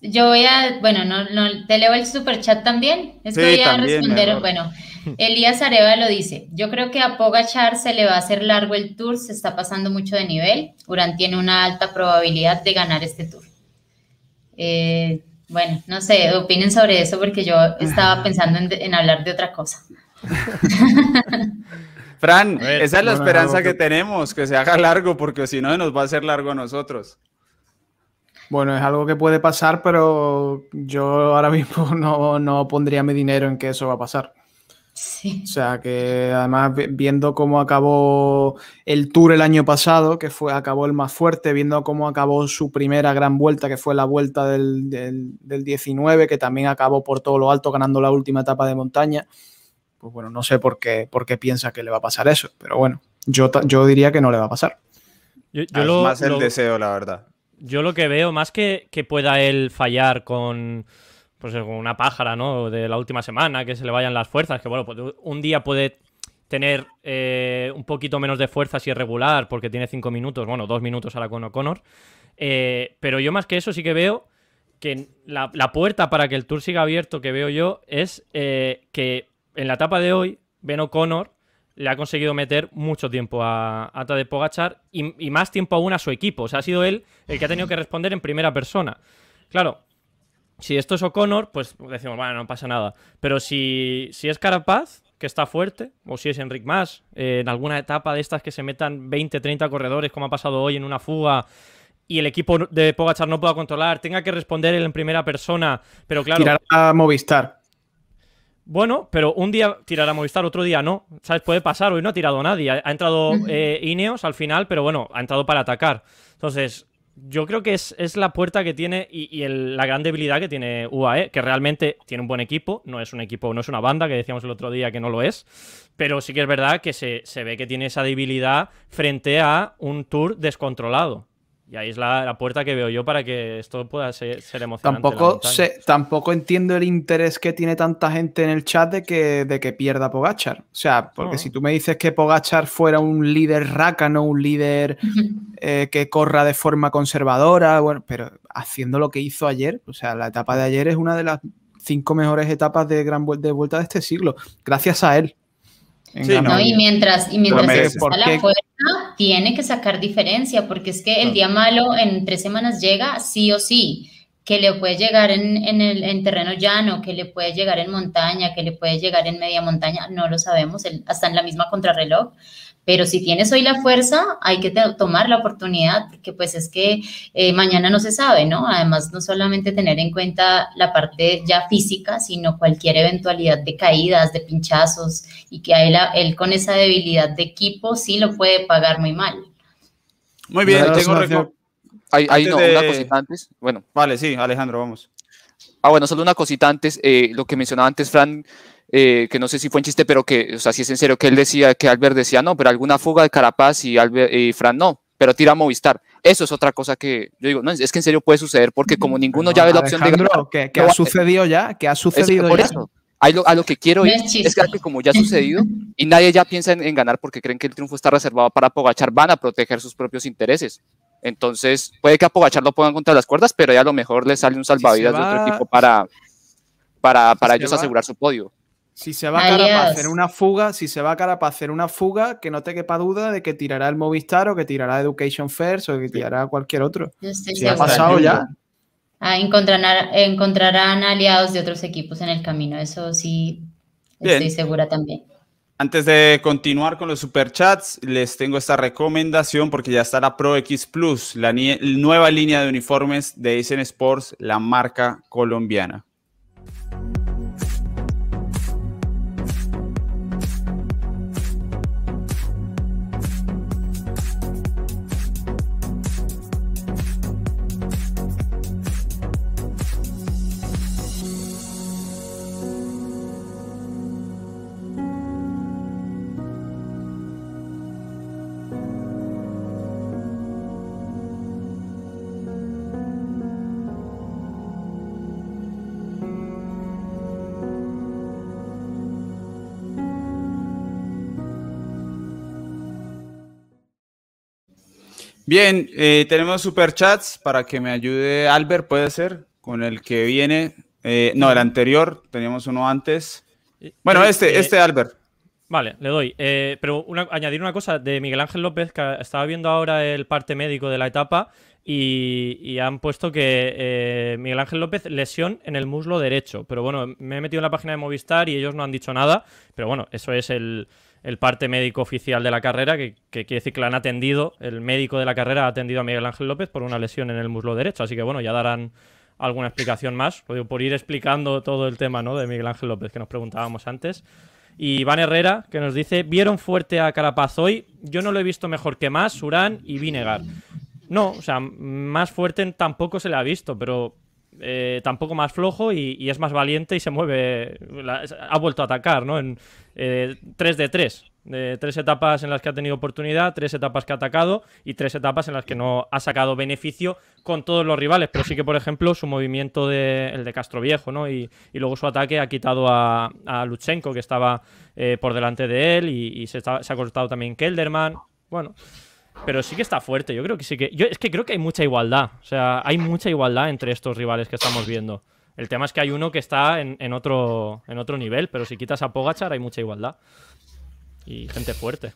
Yo voy a, bueno, no, no, te leo el super chat también. Es que voy a responder. Bueno, Elías Areva lo dice. Yo creo que a Pogachar se le va a hacer largo el tour, se está pasando mucho de nivel. Urán tiene una alta probabilidad de ganar este tour. Eh, bueno, no sé, opinen sobre eso porque yo estaba pensando en, en hablar de otra cosa. Fran, esa es la esperanza que tenemos, que se haga largo, porque si no, nos va a hacer largo a nosotros. Bueno, es algo que puede pasar, pero yo ahora mismo no, no pondría mi dinero en que eso va a pasar. Sí. O sea que además viendo cómo acabó el tour el año pasado, que fue, acabó el más fuerte, viendo cómo acabó su primera gran vuelta, que fue la vuelta del, del, del 19, que también acabó por todo lo alto ganando la última etapa de montaña, pues bueno, no sé por qué, por qué piensa que le va a pasar eso, pero bueno, yo, yo diría que no le va a pasar. Yo, yo es lo, más el lo... deseo, la verdad yo lo que veo, más que, que pueda él fallar con, pues, una pájara, ¿no? De la última semana, que se le vayan las fuerzas, que bueno, pues un día puede tener eh, un poquito menos de fuerza si es regular, porque tiene cinco minutos, bueno, dos minutos ahora con O'Connor. Eh, pero yo más que eso sí que veo que la, la, puerta para que el tour siga abierto que veo yo es eh, que en la etapa de hoy, Ben O'Connor le ha conseguido meter mucho tiempo a, a Pogachar y, más tiempo aún a su equipo. O sea, ha sido él el que ha tenido que responder en primera persona. Claro, si esto es O'Connor, pues decimos, bueno, no pasa nada. Pero si, si es Carapaz, que está fuerte, o si es Enric Mas, eh, en alguna etapa de estas que se metan 20, 30 corredores, como ha pasado hoy en una fuga, y el equipo de Pogachar no pueda controlar, tenga que responder él en primera persona, pero claro... Tirar a Movistar. Bueno, pero un día tirará Movistar, otro día no. ¿Sabes? Puede pasar, hoy no ha tirado nadie. Ha, entrado eh, Ineos al final, pero bueno, ha entrado para atacar. Entonces, yo creo que es, es la puerta que tiene y, la gran debilidad que tiene UAE, que realmente tiene un buen equipo. No es un equipo, no es una banda, que decíamos el otro día que no lo es. Pero sí que es verdad que se, se ve que tiene esa debilidad frente a un tour descontrolado. Y ahí es la, la, puerta que veo yo para que esto pueda ser, ser emocionante. Tampoco, sé, tampoco entiendo el interés que tiene tanta gente en el chat de que, de que pierda Pogachar. O sea, porque no. si tú me dices que Pogachar fuera un líder rácano, un líder eh, que corra de forma conservadora, bueno, pero haciendo lo que hizo ayer, o sea, la etapa de ayer es una de las cinco mejores etapas de gran de vuelta de este siglo, gracias a él. Sí, no, y mientras, y mientras está la fuerza, tiene que sacar diferencia, porque es que el día malo en tres semanas llega sí o sí, que le puede llegar en, en, el, en terreno llano, que le puede llegar en montaña, que le puede llegar en media montaña, no lo sabemos, hasta en la misma contrarreloj, Pero si tienes hoy la fuerza, hay que tomar la oportunidad, porque pues es que eh, mañana no se sabe, ¿no? Además, no solamente tener en cuenta la parte ya física, sino cualquier eventualidad de caídas, de pinchazos, y que él, él con esa debilidad de equipo sí lo puede pagar muy mal. Muy bien, tengo hay, una cosita antes. Bueno. Vale, sí, Alejandro, vamos. Ah, bueno, solo una cosita antes. Eh, lo que mencionaba antes, Fran, eh, que no sé si fue en chiste, pero que, o sea, si es en serio, que él decía, que Albert decía, no, pero alguna fuga de Carapaz y, Albert, y Fran no, pero tira a Movistar. Eso es otra cosa que yo digo, no, es que en serio puede suceder, porque como ninguno ya ve la opción de ganar. ¿Qué, ha sucedido ya? ¿Qué ha sucedido por ya? Eso. a lo que quiero ir es, que como ya ha sucedido y nadie ya piensa en, en, ganar porque creen que el triunfo está reservado para Pogachar, van a proteger sus propios intereses. Entonces, puede que a Pogachar lo pongan contra las cuerdas, pero ya a lo mejor le sale un salvavidas de otro equipo para, para, para ellos asegurar su podio. Si se va a para hacer una fuga, si se va a para hacer una fuga, que no te quepa duda de que tirará el Movistar o que tirará Education First o que tirará cualquier otro. Si ha pasado ya. Ah, encontrarán, encontrarán aliados de otros equipos en el camino, eso sí estoy segura también. Antes de continuar con los superchats, les tengo esta recomendación porque ya está la Pro X Plus, la nueva línea de uniformes de Eisen Sports, la marca colombiana. Bien, eh, tenemos superchats para que me ayude Albert, puede ser, con el que viene. Eh, no, el anterior, teníamos uno antes. Bueno, este, este Albert. Vale, le doy. Eh, pero añadir una cosa de Miguel Ángel López, que estaba viendo ahora el parte médico de la etapa y, han puesto que Miguel Ángel López lesión en el muslo derecho. Pero bueno, me he metido en la página de Movistar y ellos no han dicho nada. Pero bueno, eso es el, el parte médico oficial de la carrera, que, quiere decir que la han atendido, el médico de la carrera ha atendido a Miguel Ángel López por una lesión en el muslo derecho, así que bueno, ya darán alguna explicación más, por ir explicando todo el tema ¿no? de Miguel Ángel López que nos preguntábamos antes. Y Iván Herrera, que nos dice, ¿vieron fuerte a Carapaz hoy? Yo no lo he visto mejor que más, Surán y Vinegar. No, o sea, más fuerte tampoco se le ha visto, pero eh, tampoco más flojo y, es más valiente y se mueve, ha vuelto a atacar, ¿no? En 3 eh, de 3, de tres etapas en las que ha tenido oportunidad, tres etapas que ha atacado y tres etapas en las que no ha sacado beneficio con todos los rivales, pero sí que, por ejemplo, su movimiento de, el de Castro Viejo, ¿no? Y, luego su ataque ha quitado a, a Luchenko, que estaba eh, por delante de él, y, se, se, ha cortado también Kelderman. Bueno, pero sí que está fuerte. Yo creo que sí que. Yo es que creo que hay mucha igualdad. O sea, hay mucha igualdad entre estos rivales que estamos viendo. El tema es que hay uno que está en, otro, en otro nivel, pero si quitas a Pogachar hay mucha igualdad. Y gente fuerte.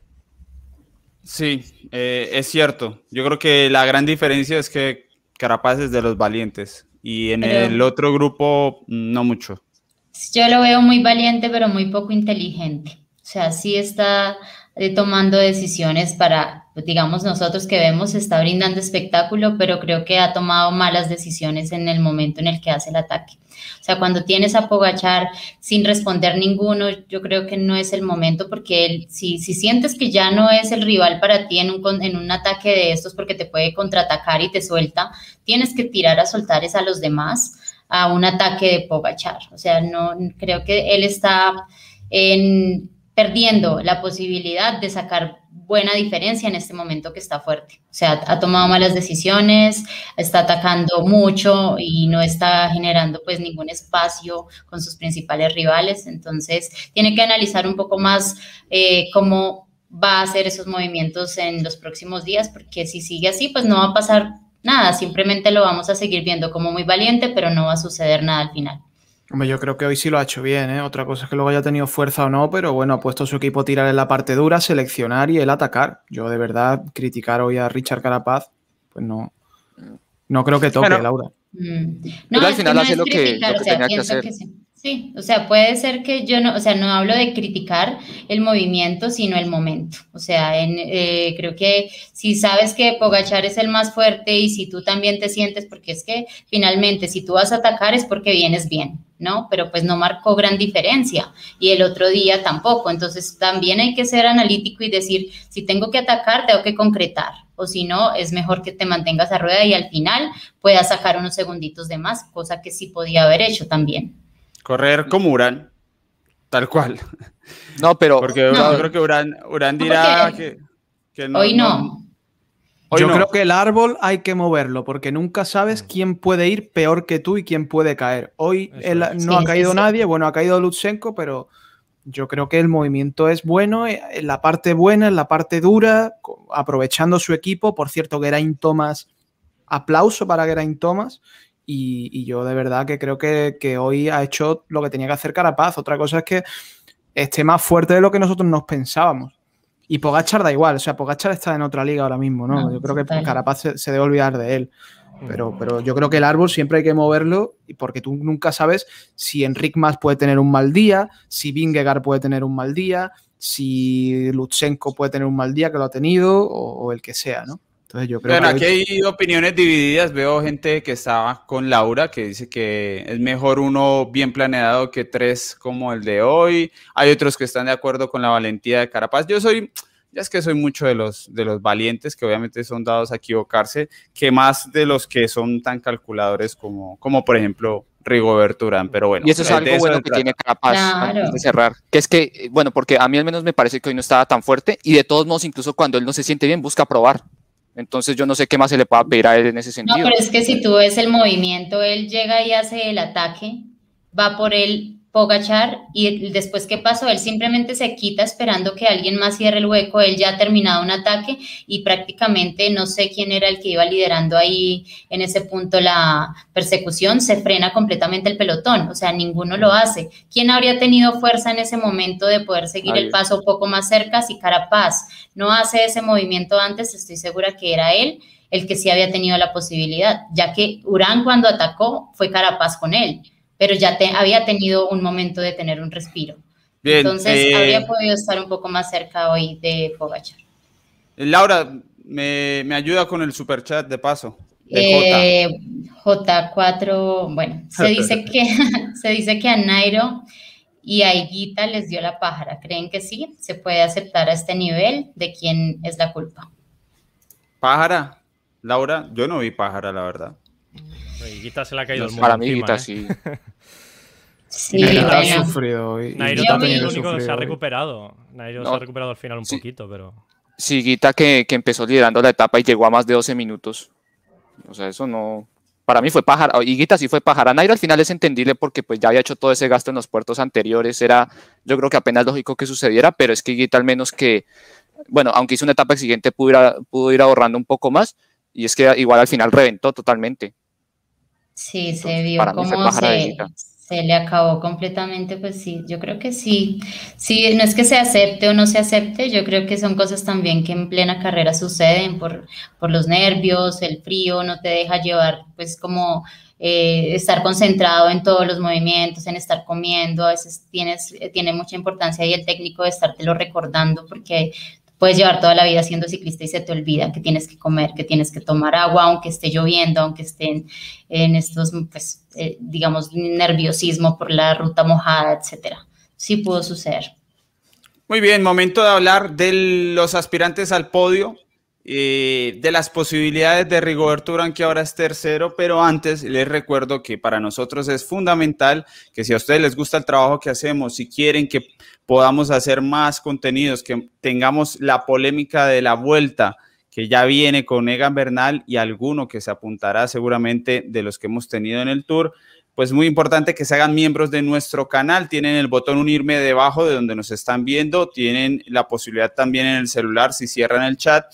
Sí, eh, es cierto. Yo creo que la gran diferencia es que Carapaz es de los valientes y en el otro grupo no mucho. Yo lo veo muy valiente, pero muy poco inteligente. O sea, sí está eh, tomando decisiones para, digamos, nosotros que vemos, está brindando espectáculo, pero creo que ha tomado malas decisiones en el momento en el que hace el ataque. O sea, cuando tienes a Pogachar sin responder ninguno, yo creo que no es el momento porque él, si, si sientes que ya no es el rival para ti en un, en un ataque de estos porque te puede contraatacar y te suelta, tienes que tirar a soltar a los demás a un ataque de Pogachar. O sea, no creo que él está en perdiendo la posibilidad de sacar buena diferencia en este momento que está fuerte. O sea, ha tomado malas decisiones, está atacando mucho y no está generando pues ningún espacio con sus principales rivales. Entonces, tiene que analizar un poco más eh, cómo va a hacer esos movimientos en los próximos días, porque si sigue así, pues no va a pasar nada, simplemente lo vamos a seguir viendo como muy valiente, pero no va a suceder nada al final. Hombre, yo creo que hoy sí lo ha hecho bien, ¿eh? Otra cosa es que luego haya tenido fuerza o no, pero bueno, ha puesto su equipo a tirar en la parte dura, seleccionar y el atacar. Yo de verdad, criticar hoy a Richard Carapaz, pues no, no creo que toque, Laura. Mm. No, al final hace lo que, tenía que hacer. sí. Sí, o sea, puede ser que yo no, o sea, no hablo de criticar el movimiento, sino el momento. O sea, en, eh, creo que si sabes que Pogachar es el más fuerte y si tú también te sientes, porque es que finalmente si tú vas a atacar es porque vienes bien, ¿no? Pero pues no marcó gran diferencia y el otro día tampoco. Entonces también hay que ser analítico y decir, si tengo que atacar, tengo que concretar. O si no, es mejor que te mantengas a rueda y al final puedas sacar unos segunditos de más, cosa que sí podía haber hecho también. Correr como Urán, tal cual. No, pero. Porque yo creo que Urán, dirá que, no, Hoy no. Yo creo que el árbol hay que moverlo porque nunca sabes mm. quién puede ir peor que tú y quién puede caer. Hoy no ha caído nadie, bueno, ha caído Lutsenko, pero yo creo que el movimiento es bueno, eh, en la parte buena, en la parte dura, aprovechando su equipo. Por cierto, Geraint Thomas, aplauso para Geraint Thomas. Y, yo de verdad que creo que, hoy ha hecho lo que tenía que hacer Carapaz. Otra cosa es que esté más fuerte de lo que nosotros nos pensábamos. Y Pogachar da igual, o sea, Pogachar está en otra liga ahora mismo, ¿no? yo creo que Carapaz se, debe olvidar de él. Pero, pero yo creo que el árbol siempre hay que moverlo porque tú nunca sabes si Enric Mas puede tener un mal día, si Vingegaard puede tener un mal día, si Lutsenko puede tener un mal día que lo ha tenido o el que sea, ¿no? Entonces yo creo bueno, aquí hay opiniones divididas. Veo gente que estaba con Laura que dice que es mejor uno bien planeado que tres como el de hoy. Hay otros que están de acuerdo con la valentía de Carapaz. Yo soy, ya es que soy mucho de los, de los valientes que obviamente son dados a equivocarse, que más de los que son tan calculadores como, como por ejemplo Rigobert Urán, pero bueno. Y eso es algo bueno que tiene Carapaz de cerrar, que es que, bueno, porque a mí al menos me parece que hoy no estaba tan fuerte y de todos modos, incluso cuando él no se siente bien, busca probar. Entonces yo no sé qué más se le pueda pedir a él en ese sentido. No, pero es que si tú ves el movimiento, él llega y hace el ataque, va por él Pogachar y después qué pasó, él simplemente se quita esperando que alguien más cierre el hueco, él ya ha terminado un ataque y prácticamente no sé quién era el que iba liderando ahí en ese punto la persecución, se frena completamente el pelotón, o sea, ninguno lo hace. ¿Quién habría tenido fuerza en ese momento de poder seguir el paso un poco más cerca si Carapaz no hace ese movimiento antes? Estoy segura que era él el que sí había tenido la posibilidad, ya que Urán cuando atacó fue Carapaz con él pero ya te, había tenido un momento de tener un respiro. Entonces eh, habría podido estar un poco más cerca hoy de Pogachar. Laura, me, me ayuda con el super chat de paso. De J. 4 bueno, se dice que se dice que a Nairo y a Higuita les dio la pájara. ¿Creen que sí? ¿Se puede aceptar a este nivel? ¿De quién es la culpa? ¿Pájara? Laura, yo no vi pájara, la verdad. Higuita se le ha caído el mundo. Para mí, Higuita, sí. Sí, Nairo ha sufrido. Nairo también el único que se ha recuperado. Nairo se ha recuperado al final un poquito, pero. Sí, Guita que, que, empezó liderando la etapa y llegó a más de 12 minutos. O sea, eso no. Para mí fue pájaro. Y Guita sí fue pájaro. Nairo al final es entendible porque pues ya había hecho todo ese gasto en los puertos anteriores. Era, yo creo que apenas lógico que sucediera, pero es que Guita al menos que. Bueno, aunque hizo una etapa siguiente, pudo ir, pudo ir ahorrando un poco más. Y es que igual al final reventó totalmente. Sí, se vio como se, se, le acabó completamente, pues sí, yo creo que sí. Sí, no es que se acepte o no se acepte, yo creo que son cosas también que en plena carrera suceden por, por los nervios, el frío, no te deja llevar, pues como eh, estar concentrado en todos los movimientos, en estar comiendo, a veces tienes, tiene mucha importancia y el técnico de estártelo recordando porque puedes llevar toda la vida siendo ciclista y se te olvida que tienes que comer, que tienes que tomar agua, aunque esté lloviendo, aunque estén en estos, pues, eh, digamos, nerviosismo por la ruta mojada, etcétera. Sí pudo suceder. Muy bien, momento de hablar de los aspirantes al podio, eh, de las posibilidades de Rigoberto Urán, que ahora es tercero, pero antes les recuerdo que para nosotros es fundamental que si a ustedes les gusta el trabajo que hacemos, si quieren que podamos hacer más contenidos, que tengamos la polémica de la vuelta que ya viene con Egan Bernal y alguno que se apuntará seguramente de los que hemos tenido en el tour, pues muy importante que se hagan miembros de nuestro canal. Tienen el botón unirme debajo de donde nos están viendo, tienen la posibilidad también en el celular si cierran el chat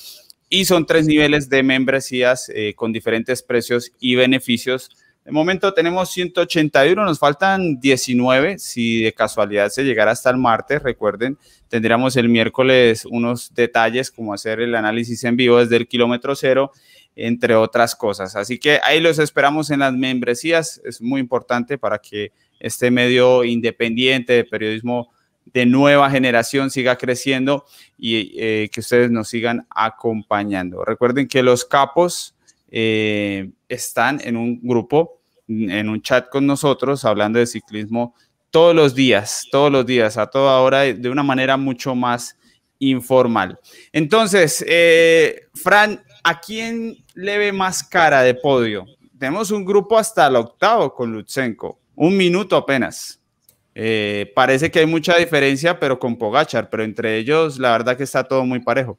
y son tres niveles de membresías eh, con diferentes precios y beneficios de momento tenemos 181, nos faltan 19. Si de casualidad se llegara hasta el martes, recuerden, tendríamos el miércoles unos detalles como hacer el análisis en vivo desde el kilómetro cero entre otras cosas. Así que ahí los esperamos en las membresías, es muy importante para que este medio independiente de periodismo de nueva generación siga creciendo y eh, que ustedes nos sigan acompañando. Recuerden que los capos eh, están en un grupo, en un chat con nosotros, hablando de ciclismo todos los días, todos los días, a toda hora, de una manera mucho más informal. Entonces, eh, Fran, ¿a quién le ve más cara de podio? Tenemos un grupo hasta el octavo con Lutsenko, un minuto apenas. Eh, parece que hay mucha diferencia, pero con Pogachar, pero entre ellos la verdad que está todo muy parejo.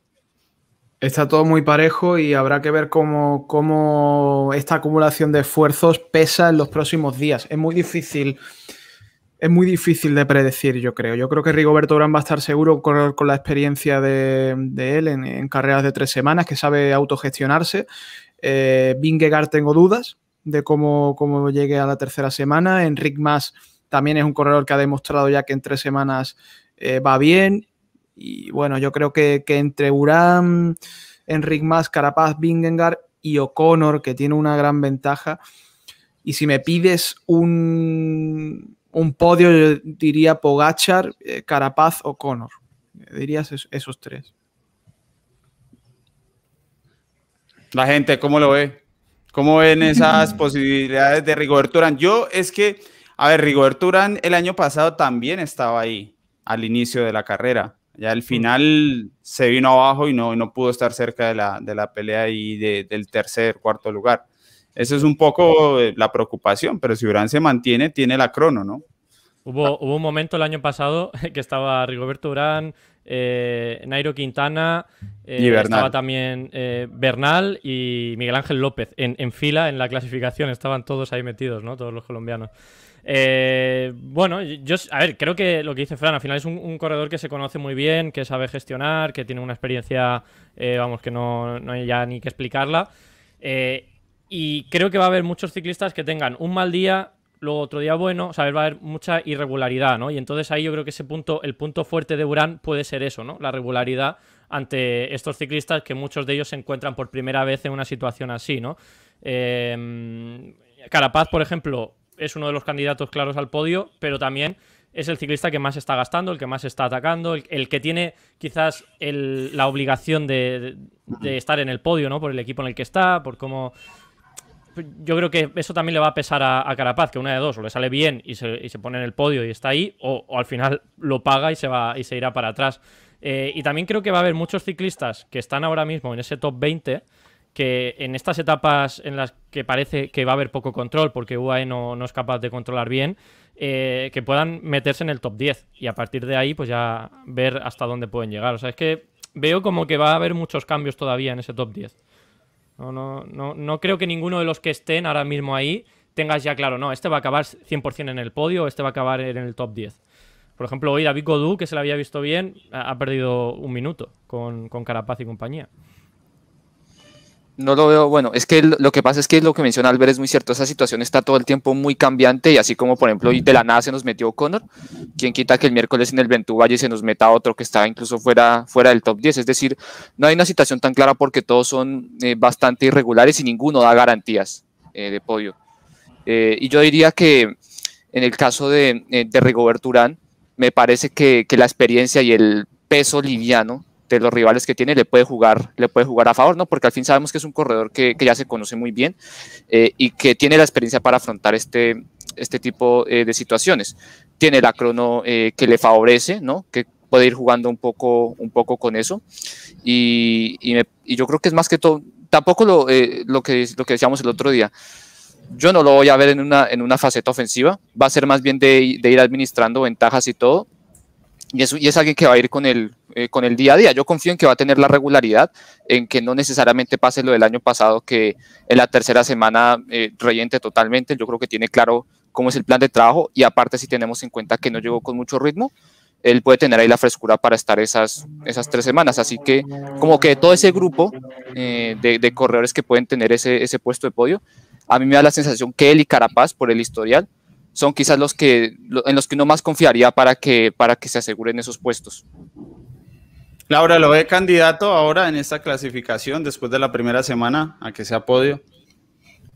Está todo muy parejo y habrá que ver cómo, cómo esta acumulación de esfuerzos pesa en los próximos días. Es muy difícil es muy difícil de predecir, yo creo. Yo creo que Rigoberto Urán va a estar seguro con, con la experiencia de, él en, carreras de tres semanas, que sabe autogestionarse. Eh, Vingegaard tengo dudas de cómo, cómo llegue a la tercera semana. Enric Mas también es un corredor que ha demostrado ya que en tres semanas eh, va bien. Y bueno, yo creo que, entre Urán, Enric Mas, Carapaz, Vingegaard y O'Connor, que tiene una gran ventaja. Y si me pides un, un podio, yo diría Pogachar, eh, Carapaz o Conor. Dirías esos, tres. La gente, ¿cómo lo ve? ¿Cómo ven esas posibilidades de Rigoberto Urán? Yo es que, a ver, Rigoberto Urán el año pasado también estaba ahí al inicio de la carrera. Ya al final se vino abajo y no, no pudo estar cerca de la, de la pelea y del tercer, cuarto lugar. Eso es un poco eh, la preocupación, pero si Urán se mantiene, tiene la crono, ¿no? Hubo, hubo un momento el año pasado que estaba Rigoberto Urán, eh, Nairo Quintana, eh, estaba también eh, Bernal y Miguel Ángel López en, fila en la clasificación, estaban todos ahí metidos, ¿no? Todos los colombianos. Bueno, yo, a ver, creo que lo que dice Fran, al final es un, corredor que se conoce muy bien, que sabe gestionar, que tiene una experiencia, vamos, que no, no hay ya ni que explicarla. Y creo que va a haber muchos ciclistas que tengan un mal día, luego otro día bueno, o va a haber mucha irregularidad, ¿no? Y entonces ahí yo creo que ese punto, el punto fuerte de Urán puede ser eso, ¿no? La regularidad ante estos ciclistas que muchos de ellos se encuentran por primera vez en una situación así, ¿no? Carapaz, por ejemplo, es uno de los candidatos claros al podio, pero también es el ciclista que más está gastando, el que más está atacando, el, que tiene quizás la obligación de, estar en el podio, ¿no? Por el equipo en el que está, por cómo yo creo que eso también le va a pesar a, Carapaz, que una de dos, o le sale bien y se, pone en el podio y está ahí, o, al final lo paga y se va y se irá para atrás. Eh, y también creo que va a haber muchos ciclistas que están ahora mismo en ese top 20 que en estas etapas en las que parece que va a haber poco control porque UAE no, es capaz de controlar bien, eh, que puedan meterse en el top 10 y a partir de ahí pues ya ver hasta dónde pueden llegar. O sea, es que veo como que va a haber muchos cambios todavía en ese top 10. No, no, no, no creo que ninguno de los que estén ahora mismo ahí tengas ya claro, no, este va a acabar 100% en el podio, este va a acabar en el top 10. Por ejemplo, hoy David Godú, que se le había visto bien, ha perdido un minuto con, con Carapaz y compañía. No lo veo, bueno, es que lo que pasa es que lo que menciona Albert es muy cierto, esa situación está todo el tiempo muy cambiante y así como por ejemplo de la nada se nos metió Connor, quien quita que el miércoles en el Ventu Valle se nos meta otro que estaba incluso fuera, fuera del top 10, es decir, no hay una situación tan clara porque todos son eh, bastante irregulares y ninguno da garantías eh, de podio. Eh, y yo diría que en el caso de, de Rigoberto Urán, me parece que, que la experiencia y el peso liviano de los rivales que tiene le puede jugar, le puede jugar a favor, ¿no? Porque al fin sabemos que es un corredor que, ya se conoce muy bien eh, y que tiene la experiencia para afrontar este, este tipo eh, de situaciones. Tiene la crono eh, que le favorece, ¿no? Que puede ir jugando un poco, un poco con eso. Y, y, yo creo que es más que todo, tampoco lo, lo, que, lo que decíamos el otro día. Yo no lo voy a ver en una, en una faceta ofensiva, va a ser más bien de, de ir administrando ventajas y todo, y es, y es alguien que va a ir con el, eh, con el día a día. Yo confío en que va a tener la regularidad, en que no necesariamente pase lo del año pasado, que en la tercera semana eh, reyente totalmente. Yo creo que tiene claro cómo es el plan de trabajo y aparte si tenemos en cuenta que no llegó con mucho ritmo, él puede tener ahí la frescura para estar esas, esas tres semanas. Así que como que todo ese grupo eh, de, de, corredores que pueden tener ese, ese puesto de podio, a mí me da la sensación que él y Carapaz, por el historial, son quizás los que en los que uno más confiaría para que, para que se aseguren esos puestos. Laura, ¿lo ve candidato ahora en esta clasificación después de la primera semana a que sea podio?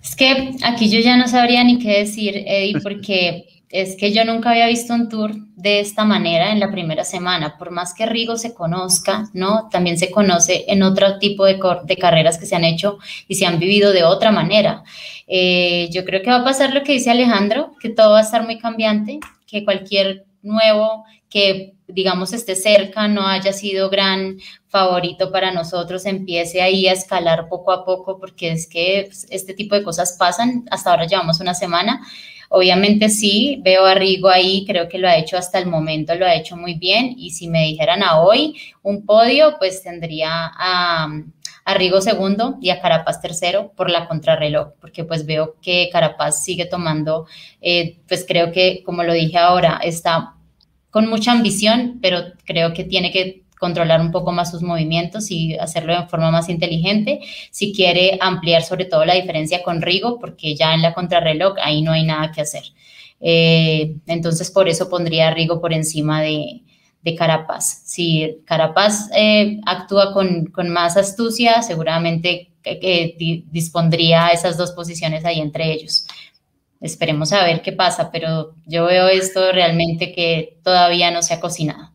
Es que aquí yo ya no sabría ni qué decir, Eddie, porque es que yo nunca había visto un tour de esta manera en la primera semana. Por más que Rigo se conozca, ¿no? También se conoce en otro tipo de, carreras que se han hecho y se han vivido de otra manera. Eh, yo creo que va a pasar lo que dice Alejandro, que todo va a estar muy cambiante, que cualquier nuevo que digamos esté cerca, no haya sido gran favorito para nosotros, empiece ahí a escalar poco a poco, porque es que pues, este tipo de cosas pasan, hasta ahora llevamos una semana, obviamente sí, veo a Rigo ahí, creo que lo ha hecho hasta el momento, lo ha hecho muy bien, y si me dijeran a hoy un podio, pues tendría a, Rigo segundo y a Carapaz tercero por la contrarreloj, porque pues veo que Carapaz sigue tomando, eh, pues creo que, como lo dije ahora, está con mucha ambición, pero creo que tiene que controlar un poco más sus movimientos y hacerlo de forma más inteligente. Si quiere ampliar sobre todo la diferencia con Rigo, porque ya en la contrarreloj ahí no hay nada que hacer. Eh, entonces, por eso pondría a Rigo por encima de, Carapaz. Si Carapaz eh, actúa con, más astucia, seguramente dispondría esas dos posiciones ahí entre ellos esperemos a ver qué pasa, pero yo veo esto realmente que todavía no se ha cocinado.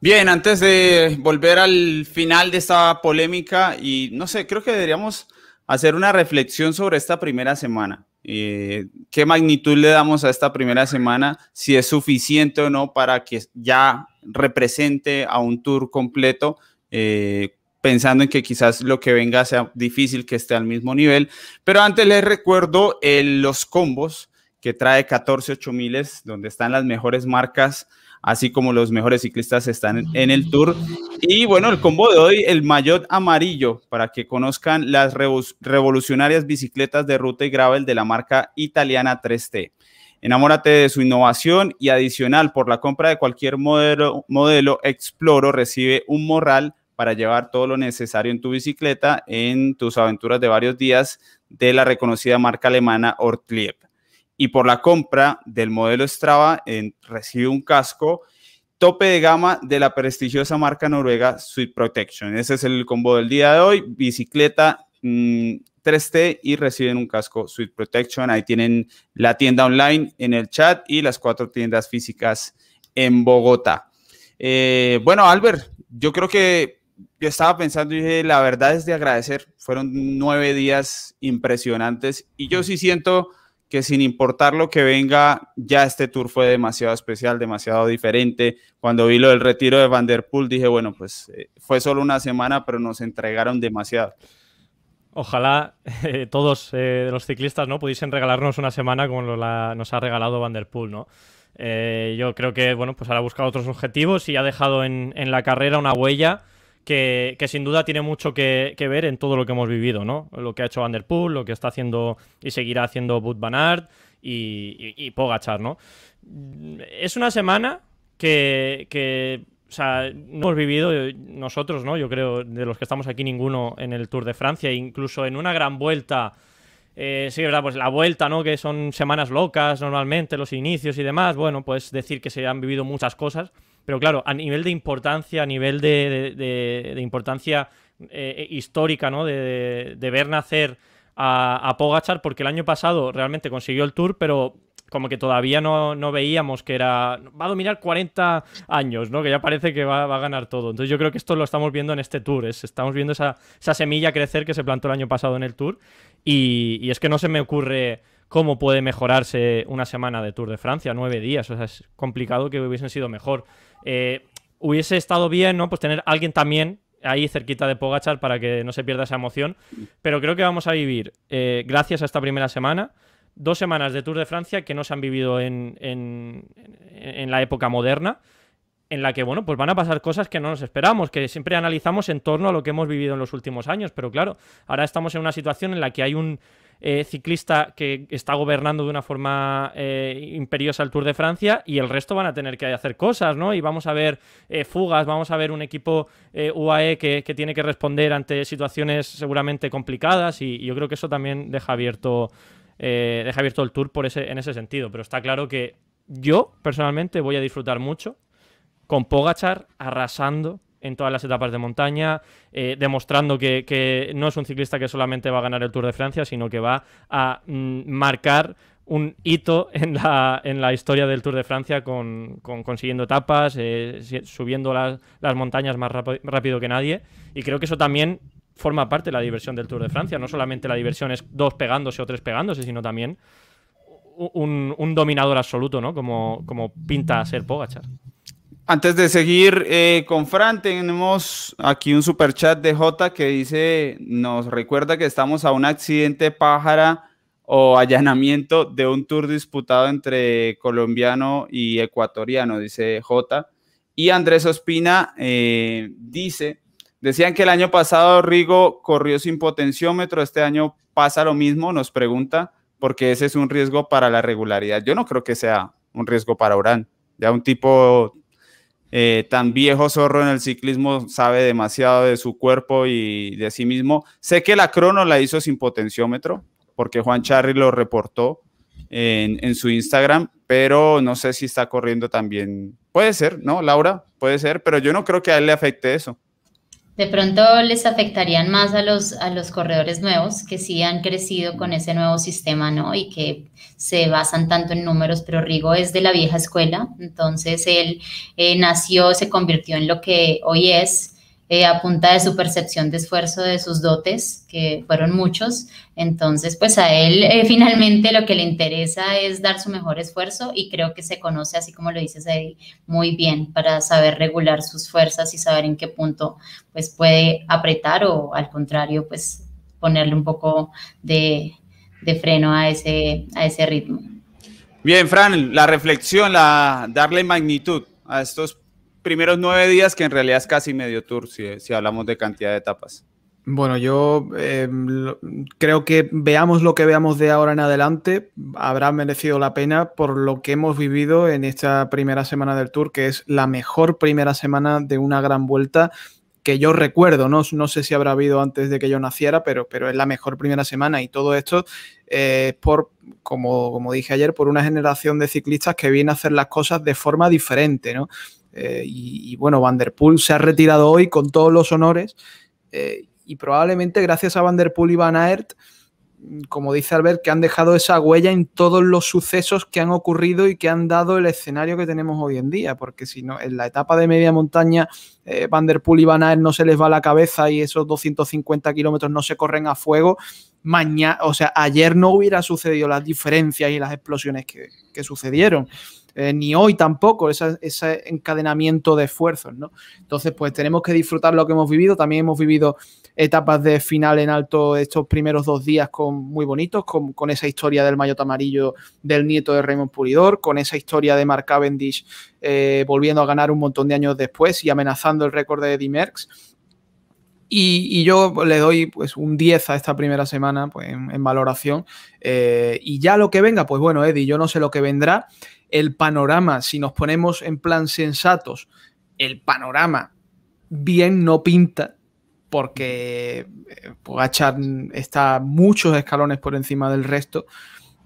Bien, antes de volver al final de esta polémica, y no sé, creo que deberíamos hacer una reflexión sobre esta primera semana. Eh, ¿Qué magnitud le damos a esta primera semana? Si es suficiente o no para que ya represente a un tour completo. Eh, pensando en que quizás lo que venga sea difícil que esté al mismo nivel. Pero antes les recuerdo los combos que trae 14 8000, donde están las mejores marcas, así como los mejores ciclistas están en el tour. Y bueno, el combo de hoy, el maillot amarillo, para que conozcan las revolucionarias bicicletas de ruta y gravel de la marca italiana 3T. Enamórate de su innovación y adicional por la compra de cualquier modelo, modelo Exploro recibe un morral para llevar todo lo necesario en tu bicicleta en tus aventuras de varios días de la reconocida marca alemana Ortlieb. Y por la compra del modelo Strava, recibe un casco tope de gama de la prestigiosa marca noruega Sweet Protection. Ese es el combo del día de hoy. Bicicleta 3T mm, y reciben un casco Sweet Protection. Ahí tienen la tienda online en el chat y las cuatro tiendas físicas en Bogotá. Eh, bueno, Albert, yo creo que yo estaba pensando y dije, la verdad es de agradecer. Fueron nueve días impresionantes y yo sí siento que sin importar lo que venga, ya este tour fue demasiado especial, demasiado diferente. Cuando vi lo del retiro de Van Der Poel, dije, bueno, pues eh, fue solo una semana, pero nos entregaron demasiado. Ojalá eh, todos eh, los ciclistas no pudiesen regalarnos una semana como nos ha regalado Van Der Poel, ¿no? yo creo que, bueno, pues ahora ha buscado otros objetivos y ha dejado en, en la carrera una huella que, sin duda tiene mucho que, ver en todo lo que hemos vivido, ¿no? Lo que ha hecho Van Der Poel, lo que está haciendo y seguirá haciendo Bud Van Aert y, Pogachar, ¿no? Es una semana que, o sea, no hemos vivido nosotros, ¿no? Yo creo, de los que estamos aquí, ninguno en el Tour de Francia, incluso en una gran vuelta. Eh, sí, verdad, pues la vuelta, ¿no? Que son semanas locas normalmente, los inicios y demás. Bueno, pues decir que se han vivido muchas cosas. Pero claro, a nivel de importancia, a nivel de, importancia eh, histórica, ¿no? De, ver nacer a, Pogachar, porque el año pasado realmente consiguió el Tour, pero como que todavía no, veíamos que era. Va a dominar 40 años, ¿no? Que ya parece que va, a ganar todo. Entonces yo creo que esto lo estamos viendo en este tour. estamos viendo esa, semilla crecer que se plantó el año pasado en el tour. Y, y, es que no se me ocurre cómo puede mejorarse una semana de Tour de Francia, nueve días. O sea, es complicado que hubiesen sido mejor. Eh, hubiese estado bien, ¿no? Pues tener alguien también ahí cerquita de Pogachar para que no se pierda esa emoción. Pero creo que vamos a vivir, eh, gracias a esta primera semana, dos semanas de Tour de Francia que no se han vivido en, en, la época moderna, en la que, bueno, pues van a pasar cosas que no nos esperamos, que siempre analizamos en torno a lo que hemos vivido en los últimos años. Pero claro, ahora estamos en una situación en la que hay un eh, ciclista que está gobernando de una forma eh, imperiosa el Tour de Francia y el resto van a tener que hacer cosas, ¿no? Y vamos a ver eh, fugas, vamos a ver un equipo UAE que, tiene que responder ante situaciones seguramente complicadas y, yo creo que eso también deja abierto, deja abierto el Tour por ese, en ese sentido. Pero está claro que yo personalmente voy a disfrutar mucho con Pogachar arrasando en todas las etapas de montaña, eh, demostrando que, no es un ciclista que solamente va a ganar el Tour de Francia, sino que va a mm, marcar un hito en la, en la, historia del Tour de Francia con, consiguiendo etapas, eh, subiendo las, montañas más rápido que nadie. Y creo que eso también forma parte de la diversión del Tour de Francia. No solamente la diversión es dos pegándose o tres pegándose, sino también un, dominador absoluto, ¿no? Como, como pinta ser Pogachar. Antes de seguir eh, con Fran, tenemos aquí un super chat de J que dice, nos recuerda que estamos a un accidente pájara o allanamiento de un tour disputado entre colombiano y ecuatoriano, dice J. Y Andrés Ospina eh, dice, decían que el año pasado Rigo corrió sin potenciómetro, este año pasa lo mismo, nos pregunta, porque ese es un riesgo para la regularidad. Yo no creo que sea un riesgo para Urán. Ya un tipo eh, tan viejo zorro en el ciclismo sabe demasiado de su cuerpo y de sí mismo. Sé que la crono la hizo sin potenciómetro, porque Juan Charri lo reportó en, su Instagram, pero no sé si está corriendo también. Puede ser, ¿no, Laura? Puede ser, pero yo no creo que a él le afecte eso. De pronto les afectarían más a los, a los corredores nuevos que sí han crecido con ese nuevo sistema, ¿no? Y que se basan tanto en números, pero Rigo es de la vieja escuela, entonces él eh, nació, se convirtió en lo que hoy es, eh, a punta de su percepción de esfuerzo, de sus dotes, que fueron muchos. Entonces, pues a él eh, finalmente lo que le interesa es dar su mejor esfuerzo y creo que se conoce, así como lo dices ahí, muy bien para saber regular sus fuerzas y saber en qué punto pues puede apretar o al contrario, pues ponerle un poco de, de freno a ese, a ese ritmo. Bien, Fran, la reflexión, la darle magnitud a estos primeros nueve días, que en realidad es casi medio tour, si, hablamos de cantidad de etapas. Bueno, yo em, creo que veamos lo que veamos de ahora en adelante, habrá merecido la pena por lo que hemos vivido en esta primera semana del Tour, que es la mejor primera semana de una gran vuelta que yo recuerdo, no, no sé si habrá habido antes de que yo naciera, pero, pero es la mejor primera semana y todo esto es por, como, como dije ayer, por una generación de ciclistas que viene a hacer las cosas de forma diferente, ¿no? Eh, y, bueno, Vanderpool se ha retirado hoy con todos los honores eh, y probablemente gracias a Vanderpool y Van Aert, como dice Albert, que han dejado esa huella en todos los sucesos que han ocurrido y que han dado el escenario que tenemos hoy en día, porque si no, en la etapa de media montaña, eh, Vanderpool y Van Aert no se les va la cabeza y esos 250 kilómetros no se corren a fuego, mañana, o sea, ayer no hubiera sucedido las diferencias y las explosiones que sucedieron. Eh, ni hoy tampoco, ese encadenamiento de esfuerzos, ¿no? Entonces, pues tenemos que disfrutar lo que hemos vivido. También hemos vivido etapas de final en alto estos primeros dos días con, muy bonitos, con, esa historia del maillot amarillo del nieto de Raymond Puridor, con esa historia de Mark Cavendish eh, volviendo a ganar un montón de años después y amenazando el récord de Eddie Merckx. Y, yo le doy pues un 10 a esta primera semana pues, en, valoración. Eh, y ya lo que venga, pues bueno, Eddie, yo no sé lo que vendrá el panorama, si nos ponemos en plan sensatos, el panorama bien no pinta porque eh, Pogachar está muchos escalones por encima del resto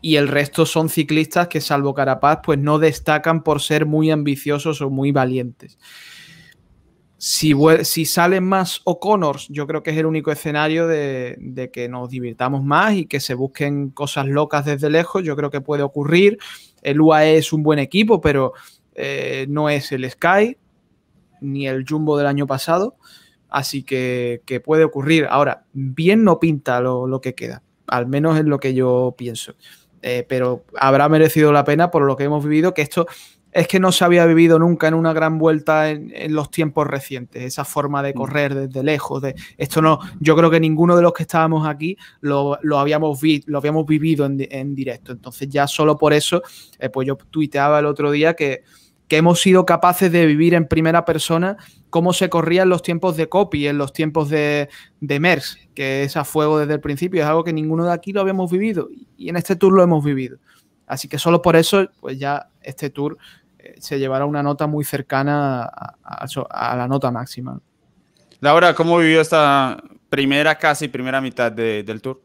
y el resto son ciclistas que salvo Carapaz pues no destacan por ser muy ambiciosos o muy valientes. Si, si salen más O'Connors, yo creo que es el único escenario de, de, que nos divirtamos más y que se busquen cosas locas desde lejos. Yo creo que puede ocurrir. El UAE es un buen equipo, pero eh, no es el Sky ni el Jumbo del año pasado. Así que, puede ocurrir. Ahora, bien no pinta lo, que queda, al menos es lo que yo pienso. Eh, pero habrá merecido la pena por lo que hemos vivido, que esto es que no se había vivido nunca en una gran vuelta en, los tiempos recientes, esa forma de mm. correr desde lejos. De, esto no, yo creo que ninguno de los que estábamos aquí lo, habíamos, lo habíamos vivido en, directo. Entonces ya solo por eso, eh, pues yo tuiteaba el otro día que, que, hemos sido capaces de vivir en primera persona cómo se corría en los tiempos de Copy, en los tiempos de, de MERS, que es a fuego desde el principio, es algo que ninguno de aquí lo habíamos vivido y en este tour lo hemos vivido. Así que solo por eso, pues ya este tour se llevará una nota muy cercana a, la nota máxima. Laura, ¿cómo vivió esta primera, casi primera mitad del tour?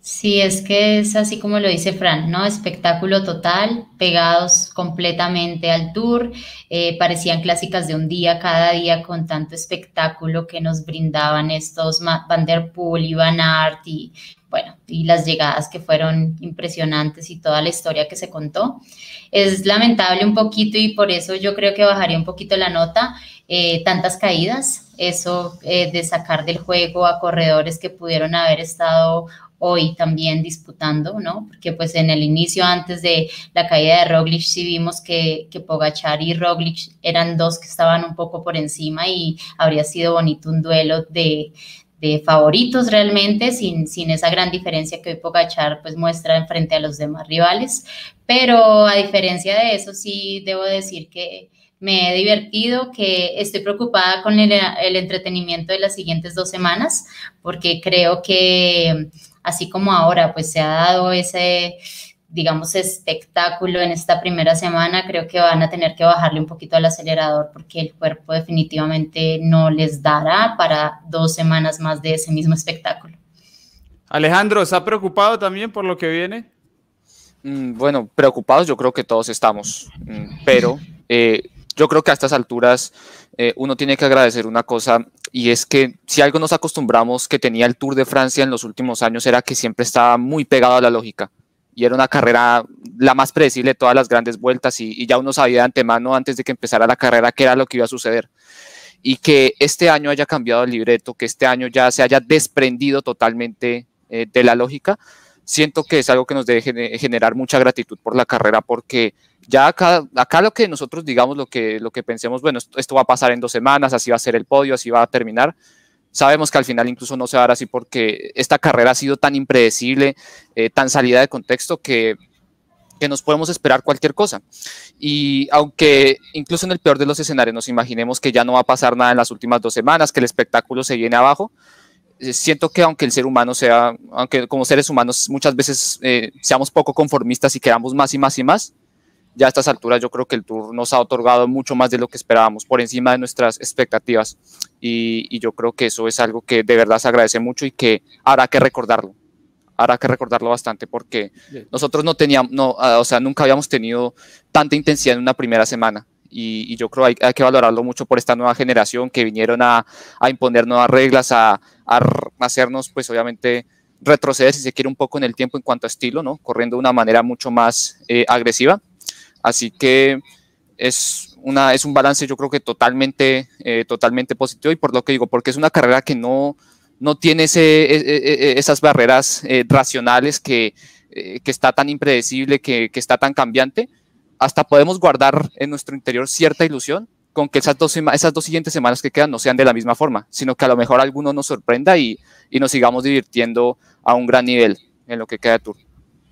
Sí, es que es así como lo dice Fran, ¿no? Espectáculo total, pegados completamente al tour, eh, parecían clásicas de un día, cada día con tanto espectáculo que nos brindaban estos Van Der Poel y Van Aert y bueno, y las llegadas que fueron impresionantes y toda la historia que se contó. Es lamentable un poquito y por eso yo creo que bajaría un poquito la nota, eh, tantas caídas, eso eh, de sacar del juego a corredores que pudieron haber estado hoy también disputando, ¿no? Porque pues en el inicio, antes de la caída de Roglic, sí vimos que, que Pogachar y Roglic eran dos que estaban un poco por encima y habría sido bonito un duelo de, de favoritos realmente, sin, sin esa gran diferencia que hoy Pogachar pues muestra frente a los demás rivales. Pero a diferencia de eso, sí debo decir que me he divertido, que estoy preocupada con el, el entretenimiento de las siguientes dos semanas, porque creo que así como ahora pues se ha dado ese digamos, espectáculo en esta primera semana, creo que van a tener que bajarle un poquito al acelerador porque el cuerpo definitivamente no les dará para dos semanas más de ese mismo espectáculo. Alejandro, ¿está preocupado también por lo que viene? Mm, bueno, preocupados yo creo que todos estamos, mm, pero eh, yo creo que a estas alturas eh, uno tiene que agradecer una cosa y es que si algo nos acostumbramos que tenía el Tour de Francia en los últimos años era que siempre estaba muy pegado a la lógica y era una carrera la más predecible de todas las grandes vueltas y, ya uno sabía de antemano antes de que empezara la carrera qué era lo que iba a suceder. Y que este año haya cambiado el libreto, que este año ya se haya desprendido totalmente eh, de la lógica, siento que es algo que nos debe generar mucha gratitud por la carrera porque ya acá, acá lo que nosotros digamos, lo que, lo que pensemos, bueno, esto va a pasar en dos semanas, así va a ser el podio, así va a terminar, Sabemos que al final incluso no se va a dar así porque esta carrera ha sido tan impredecible, eh, tan salida de contexto que, que nos podemos esperar cualquier cosa. Y aunque incluso en el peor de los escenarios nos imaginemos que ya no va a pasar nada en las últimas dos semanas, que el espectáculo se viene abajo, eh, siento que aunque el ser humano sea, aunque como seres humanos muchas veces eh, seamos poco conformistas y queramos más y más y más, ya a estas alturas yo creo que el Tour nos ha otorgado mucho más de lo que esperábamos, por encima de nuestras expectativas. Y, yo creo que eso es algo que de verdad se agradece mucho y que habrá que recordarlo. Habrá que recordarlo bastante porque nosotros no teníamos, no, ah, o sea, nunca habíamos tenido tanta intensidad en una primera semana. Y, yo creo que hay, que valorarlo mucho por esta nueva generación que vinieron a, a imponer nuevas reglas, a, a hacernos, pues obviamente, retroceder, si se quiere, un poco en el tiempo en cuanto a estilo, ¿no? Corriendo de una manera mucho más eh, agresiva Así que es, es un balance yo creo que totalmente, eh, totalmente positivo y por lo que digo, porque es una carrera que no, no tiene e, e, e, esas barreras eh, racionales que, eh, que, está tan impredecible, que, que, está tan cambiante, hasta podemos guardar en nuestro interior cierta ilusión con que esas dos, esas dos siguientes semanas que quedan no sean de la misma forma, sino que a lo mejor alguno nos sorprenda y, y nos sigamos divirtiendo a un gran nivel en lo que queda de Tour.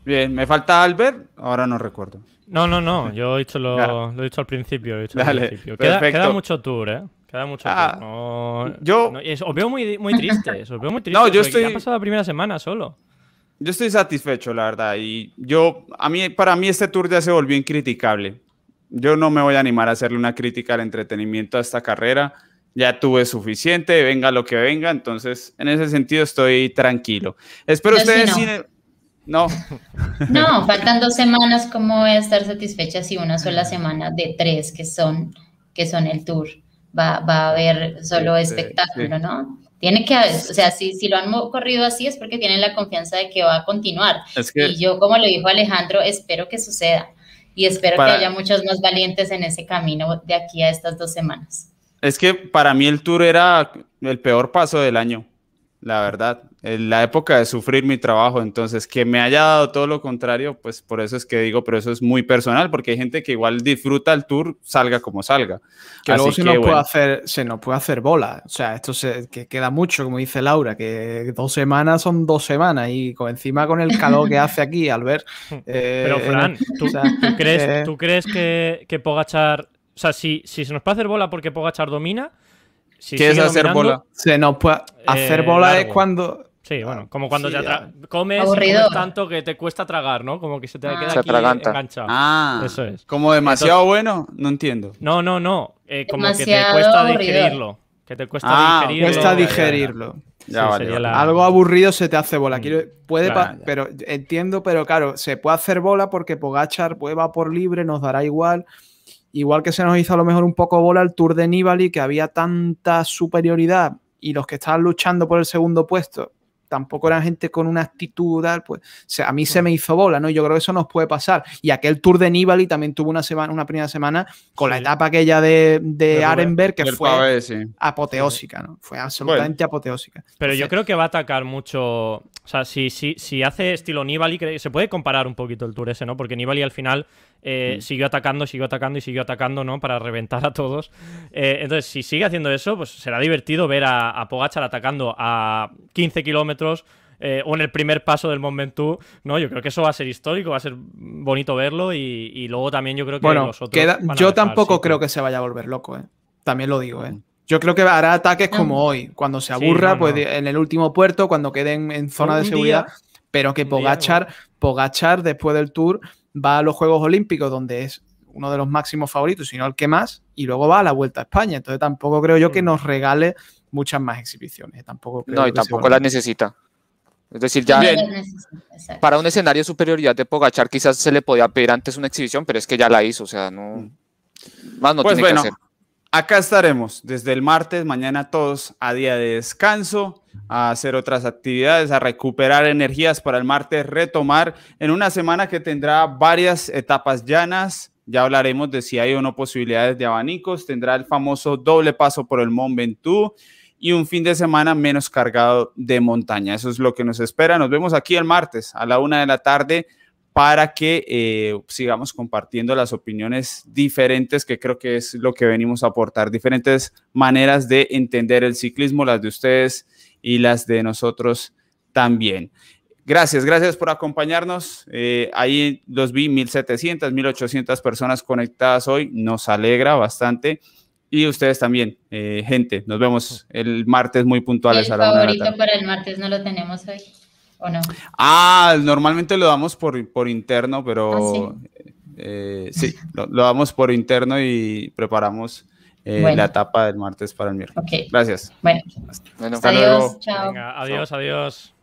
Bien, me falta Albert, ahora no recuerdo. No, no, no, yo he dicho lo, he dicho al principio. He dicho al principio. Queda, mucho tour, ¿eh? Queda mucho ah, tour. yo... os veo muy, muy tristes, os veo muy tristes. No, yo estoy... ha pasado la primera semana solo? Yo estoy satisfecho, la verdad. Y yo, a mí, para mí este tour ya se volvió incriticable. Yo no me voy a animar a hacerle una crítica al entretenimiento a esta carrera. Ya tuve suficiente, venga lo que venga. Entonces, en ese sentido estoy tranquilo. Espero ustedes... No. No, faltan dos semanas. ¿Cómo voy a estar satisfecha si una sola semana de tres que son, que son el tour va, va a haber solo espectáculo, ¿no? Tiene que, o sea, si, si lo han corrido así es porque tienen la confianza de que va a continuar. y yo, como lo dijo Alejandro, espero que suceda. Y espero que haya muchos más valientes en ese camino de aquí a estas dos semanas. Es que para mí el tour era el peor paso del año la verdad, en la época de sufrir mi trabajo, entonces que me haya dado todo lo contrario, pues por eso es que digo, pero eso es muy personal, porque hay gente que igual disfruta el tour, salga como salga. Que luego se, nos puede hacer, se nos puede hacer bola, o sea, esto se, que queda mucho, como dice Laura, que dos semanas son dos semanas y con, encima con el calor que hace aquí, al ver... Eh, pero Fran, ¿tú, crees, eh, ¿tú crees que, que Pogachar, o sea, si, si se nos puede hacer bola porque Pogachar domina ¿Qué es hacer bola? Se nos puede hacer bola es cuando. Sí, bueno, como cuando ya comes, tanto que te cuesta tragar, ¿no? Como que se te ah. queda aquí enganchado. Ah, eso es. Como demasiado bueno, no entiendo. No, no, no. Eh, como que te cuesta digerirlo. Que te cuesta ah, digerirlo. Cuesta digerirlo. Algo aburrido se te hace bola. Mm. Quiero, puede pero entiendo, pero claro, se puede hacer bola porque Pogachar pues, va por libre, nos dará igual. Igual que se nos hizo a lo mejor un poco bola el Tour de Nibali, que había tanta superioridad y los que estaban luchando por el segundo puesto tampoco eran gente con una actitud, pues a mí se me hizo bola, ¿no? Yo creo que eso nos puede pasar. Y aquel Tour de Nibali también tuvo una semana, una primera semana con la etapa aquella de, de Arenberg que fue apoteósica, ¿no? Fue absolutamente apoteósica. Pero yo creo que va a atacar mucho. O sea, si, si, si hace estilo Nibali, se puede comparar un poquito el Tour ese, ¿no? Porque Nibali al final eh, mm. siguió atacando, siguió atacando y siguió atacando, ¿no? Para reventar a todos. Eh, entonces, si sigue haciendo eso, pues será divertido ver a, a Pogachar atacando a 15 kilómetros. Eh, o en el primer paso del Momentum, ¿no? Yo creo que eso va a ser histórico, va a ser bonito verlo y, luego también yo creo que bueno, yo tampoco creo que se vaya a volver loco, ¿eh? También lo digo, ¿eh? Yo creo que hará ataques como hoy, cuando se aburra, pues en el último puerto, cuando queden en zona de seguridad, pero que Pogachar, Pogachar después del Tour va a los Juegos Olímpicos, donde es uno de los máximos favoritos, sino el que más, y luego va a la Vuelta a España. Entonces tampoco creo yo que mm. nos regale muchas más exhibiciones. Tampoco no, y tampoco las necesita. Es decir, ya para un escenario de superioridad de Pogachar quizás se le podía pedir antes una exhibición, pero es que ya la hizo, o sea, no mm. más no pues tiene que hacer. Acá estaremos desde el martes, mañana todos a día de descanso, a hacer otras actividades, a recuperar energías para el martes, retomar en una semana que tendrá varias etapas llanas. Ya hablaremos de si hay o no posibilidades de abanicos. Tendrá el famoso doble paso por el Mont Ventoux y un fin de semana menos cargado de montaña. Eso es lo que nos espera. Nos vemos aquí el martes a la una de la tarde para que eh, sigamos compartiendo las opiniones diferentes, que creo que es lo que venimos a aportar, diferentes maneras de entender el ciclismo, las de ustedes y las de nosotros también. Gracias, gracias por acompañarnos. Eh, ahí los vi 1.700, 1.800 personas conectadas hoy, nos alegra bastante. Y ustedes también, eh, gente, nos vemos el martes muy puntuales el a la favorito para el martes no lo tenemos hoy. ¿O no? Ah, normalmente lo damos por, por interno, pero ah, sí, eh, sí lo, damos por interno y preparamos eh, la etapa del martes para el miércoles. Gracias. Bueno, bueno hasta adiós, luego. Chao. adiós, adiós.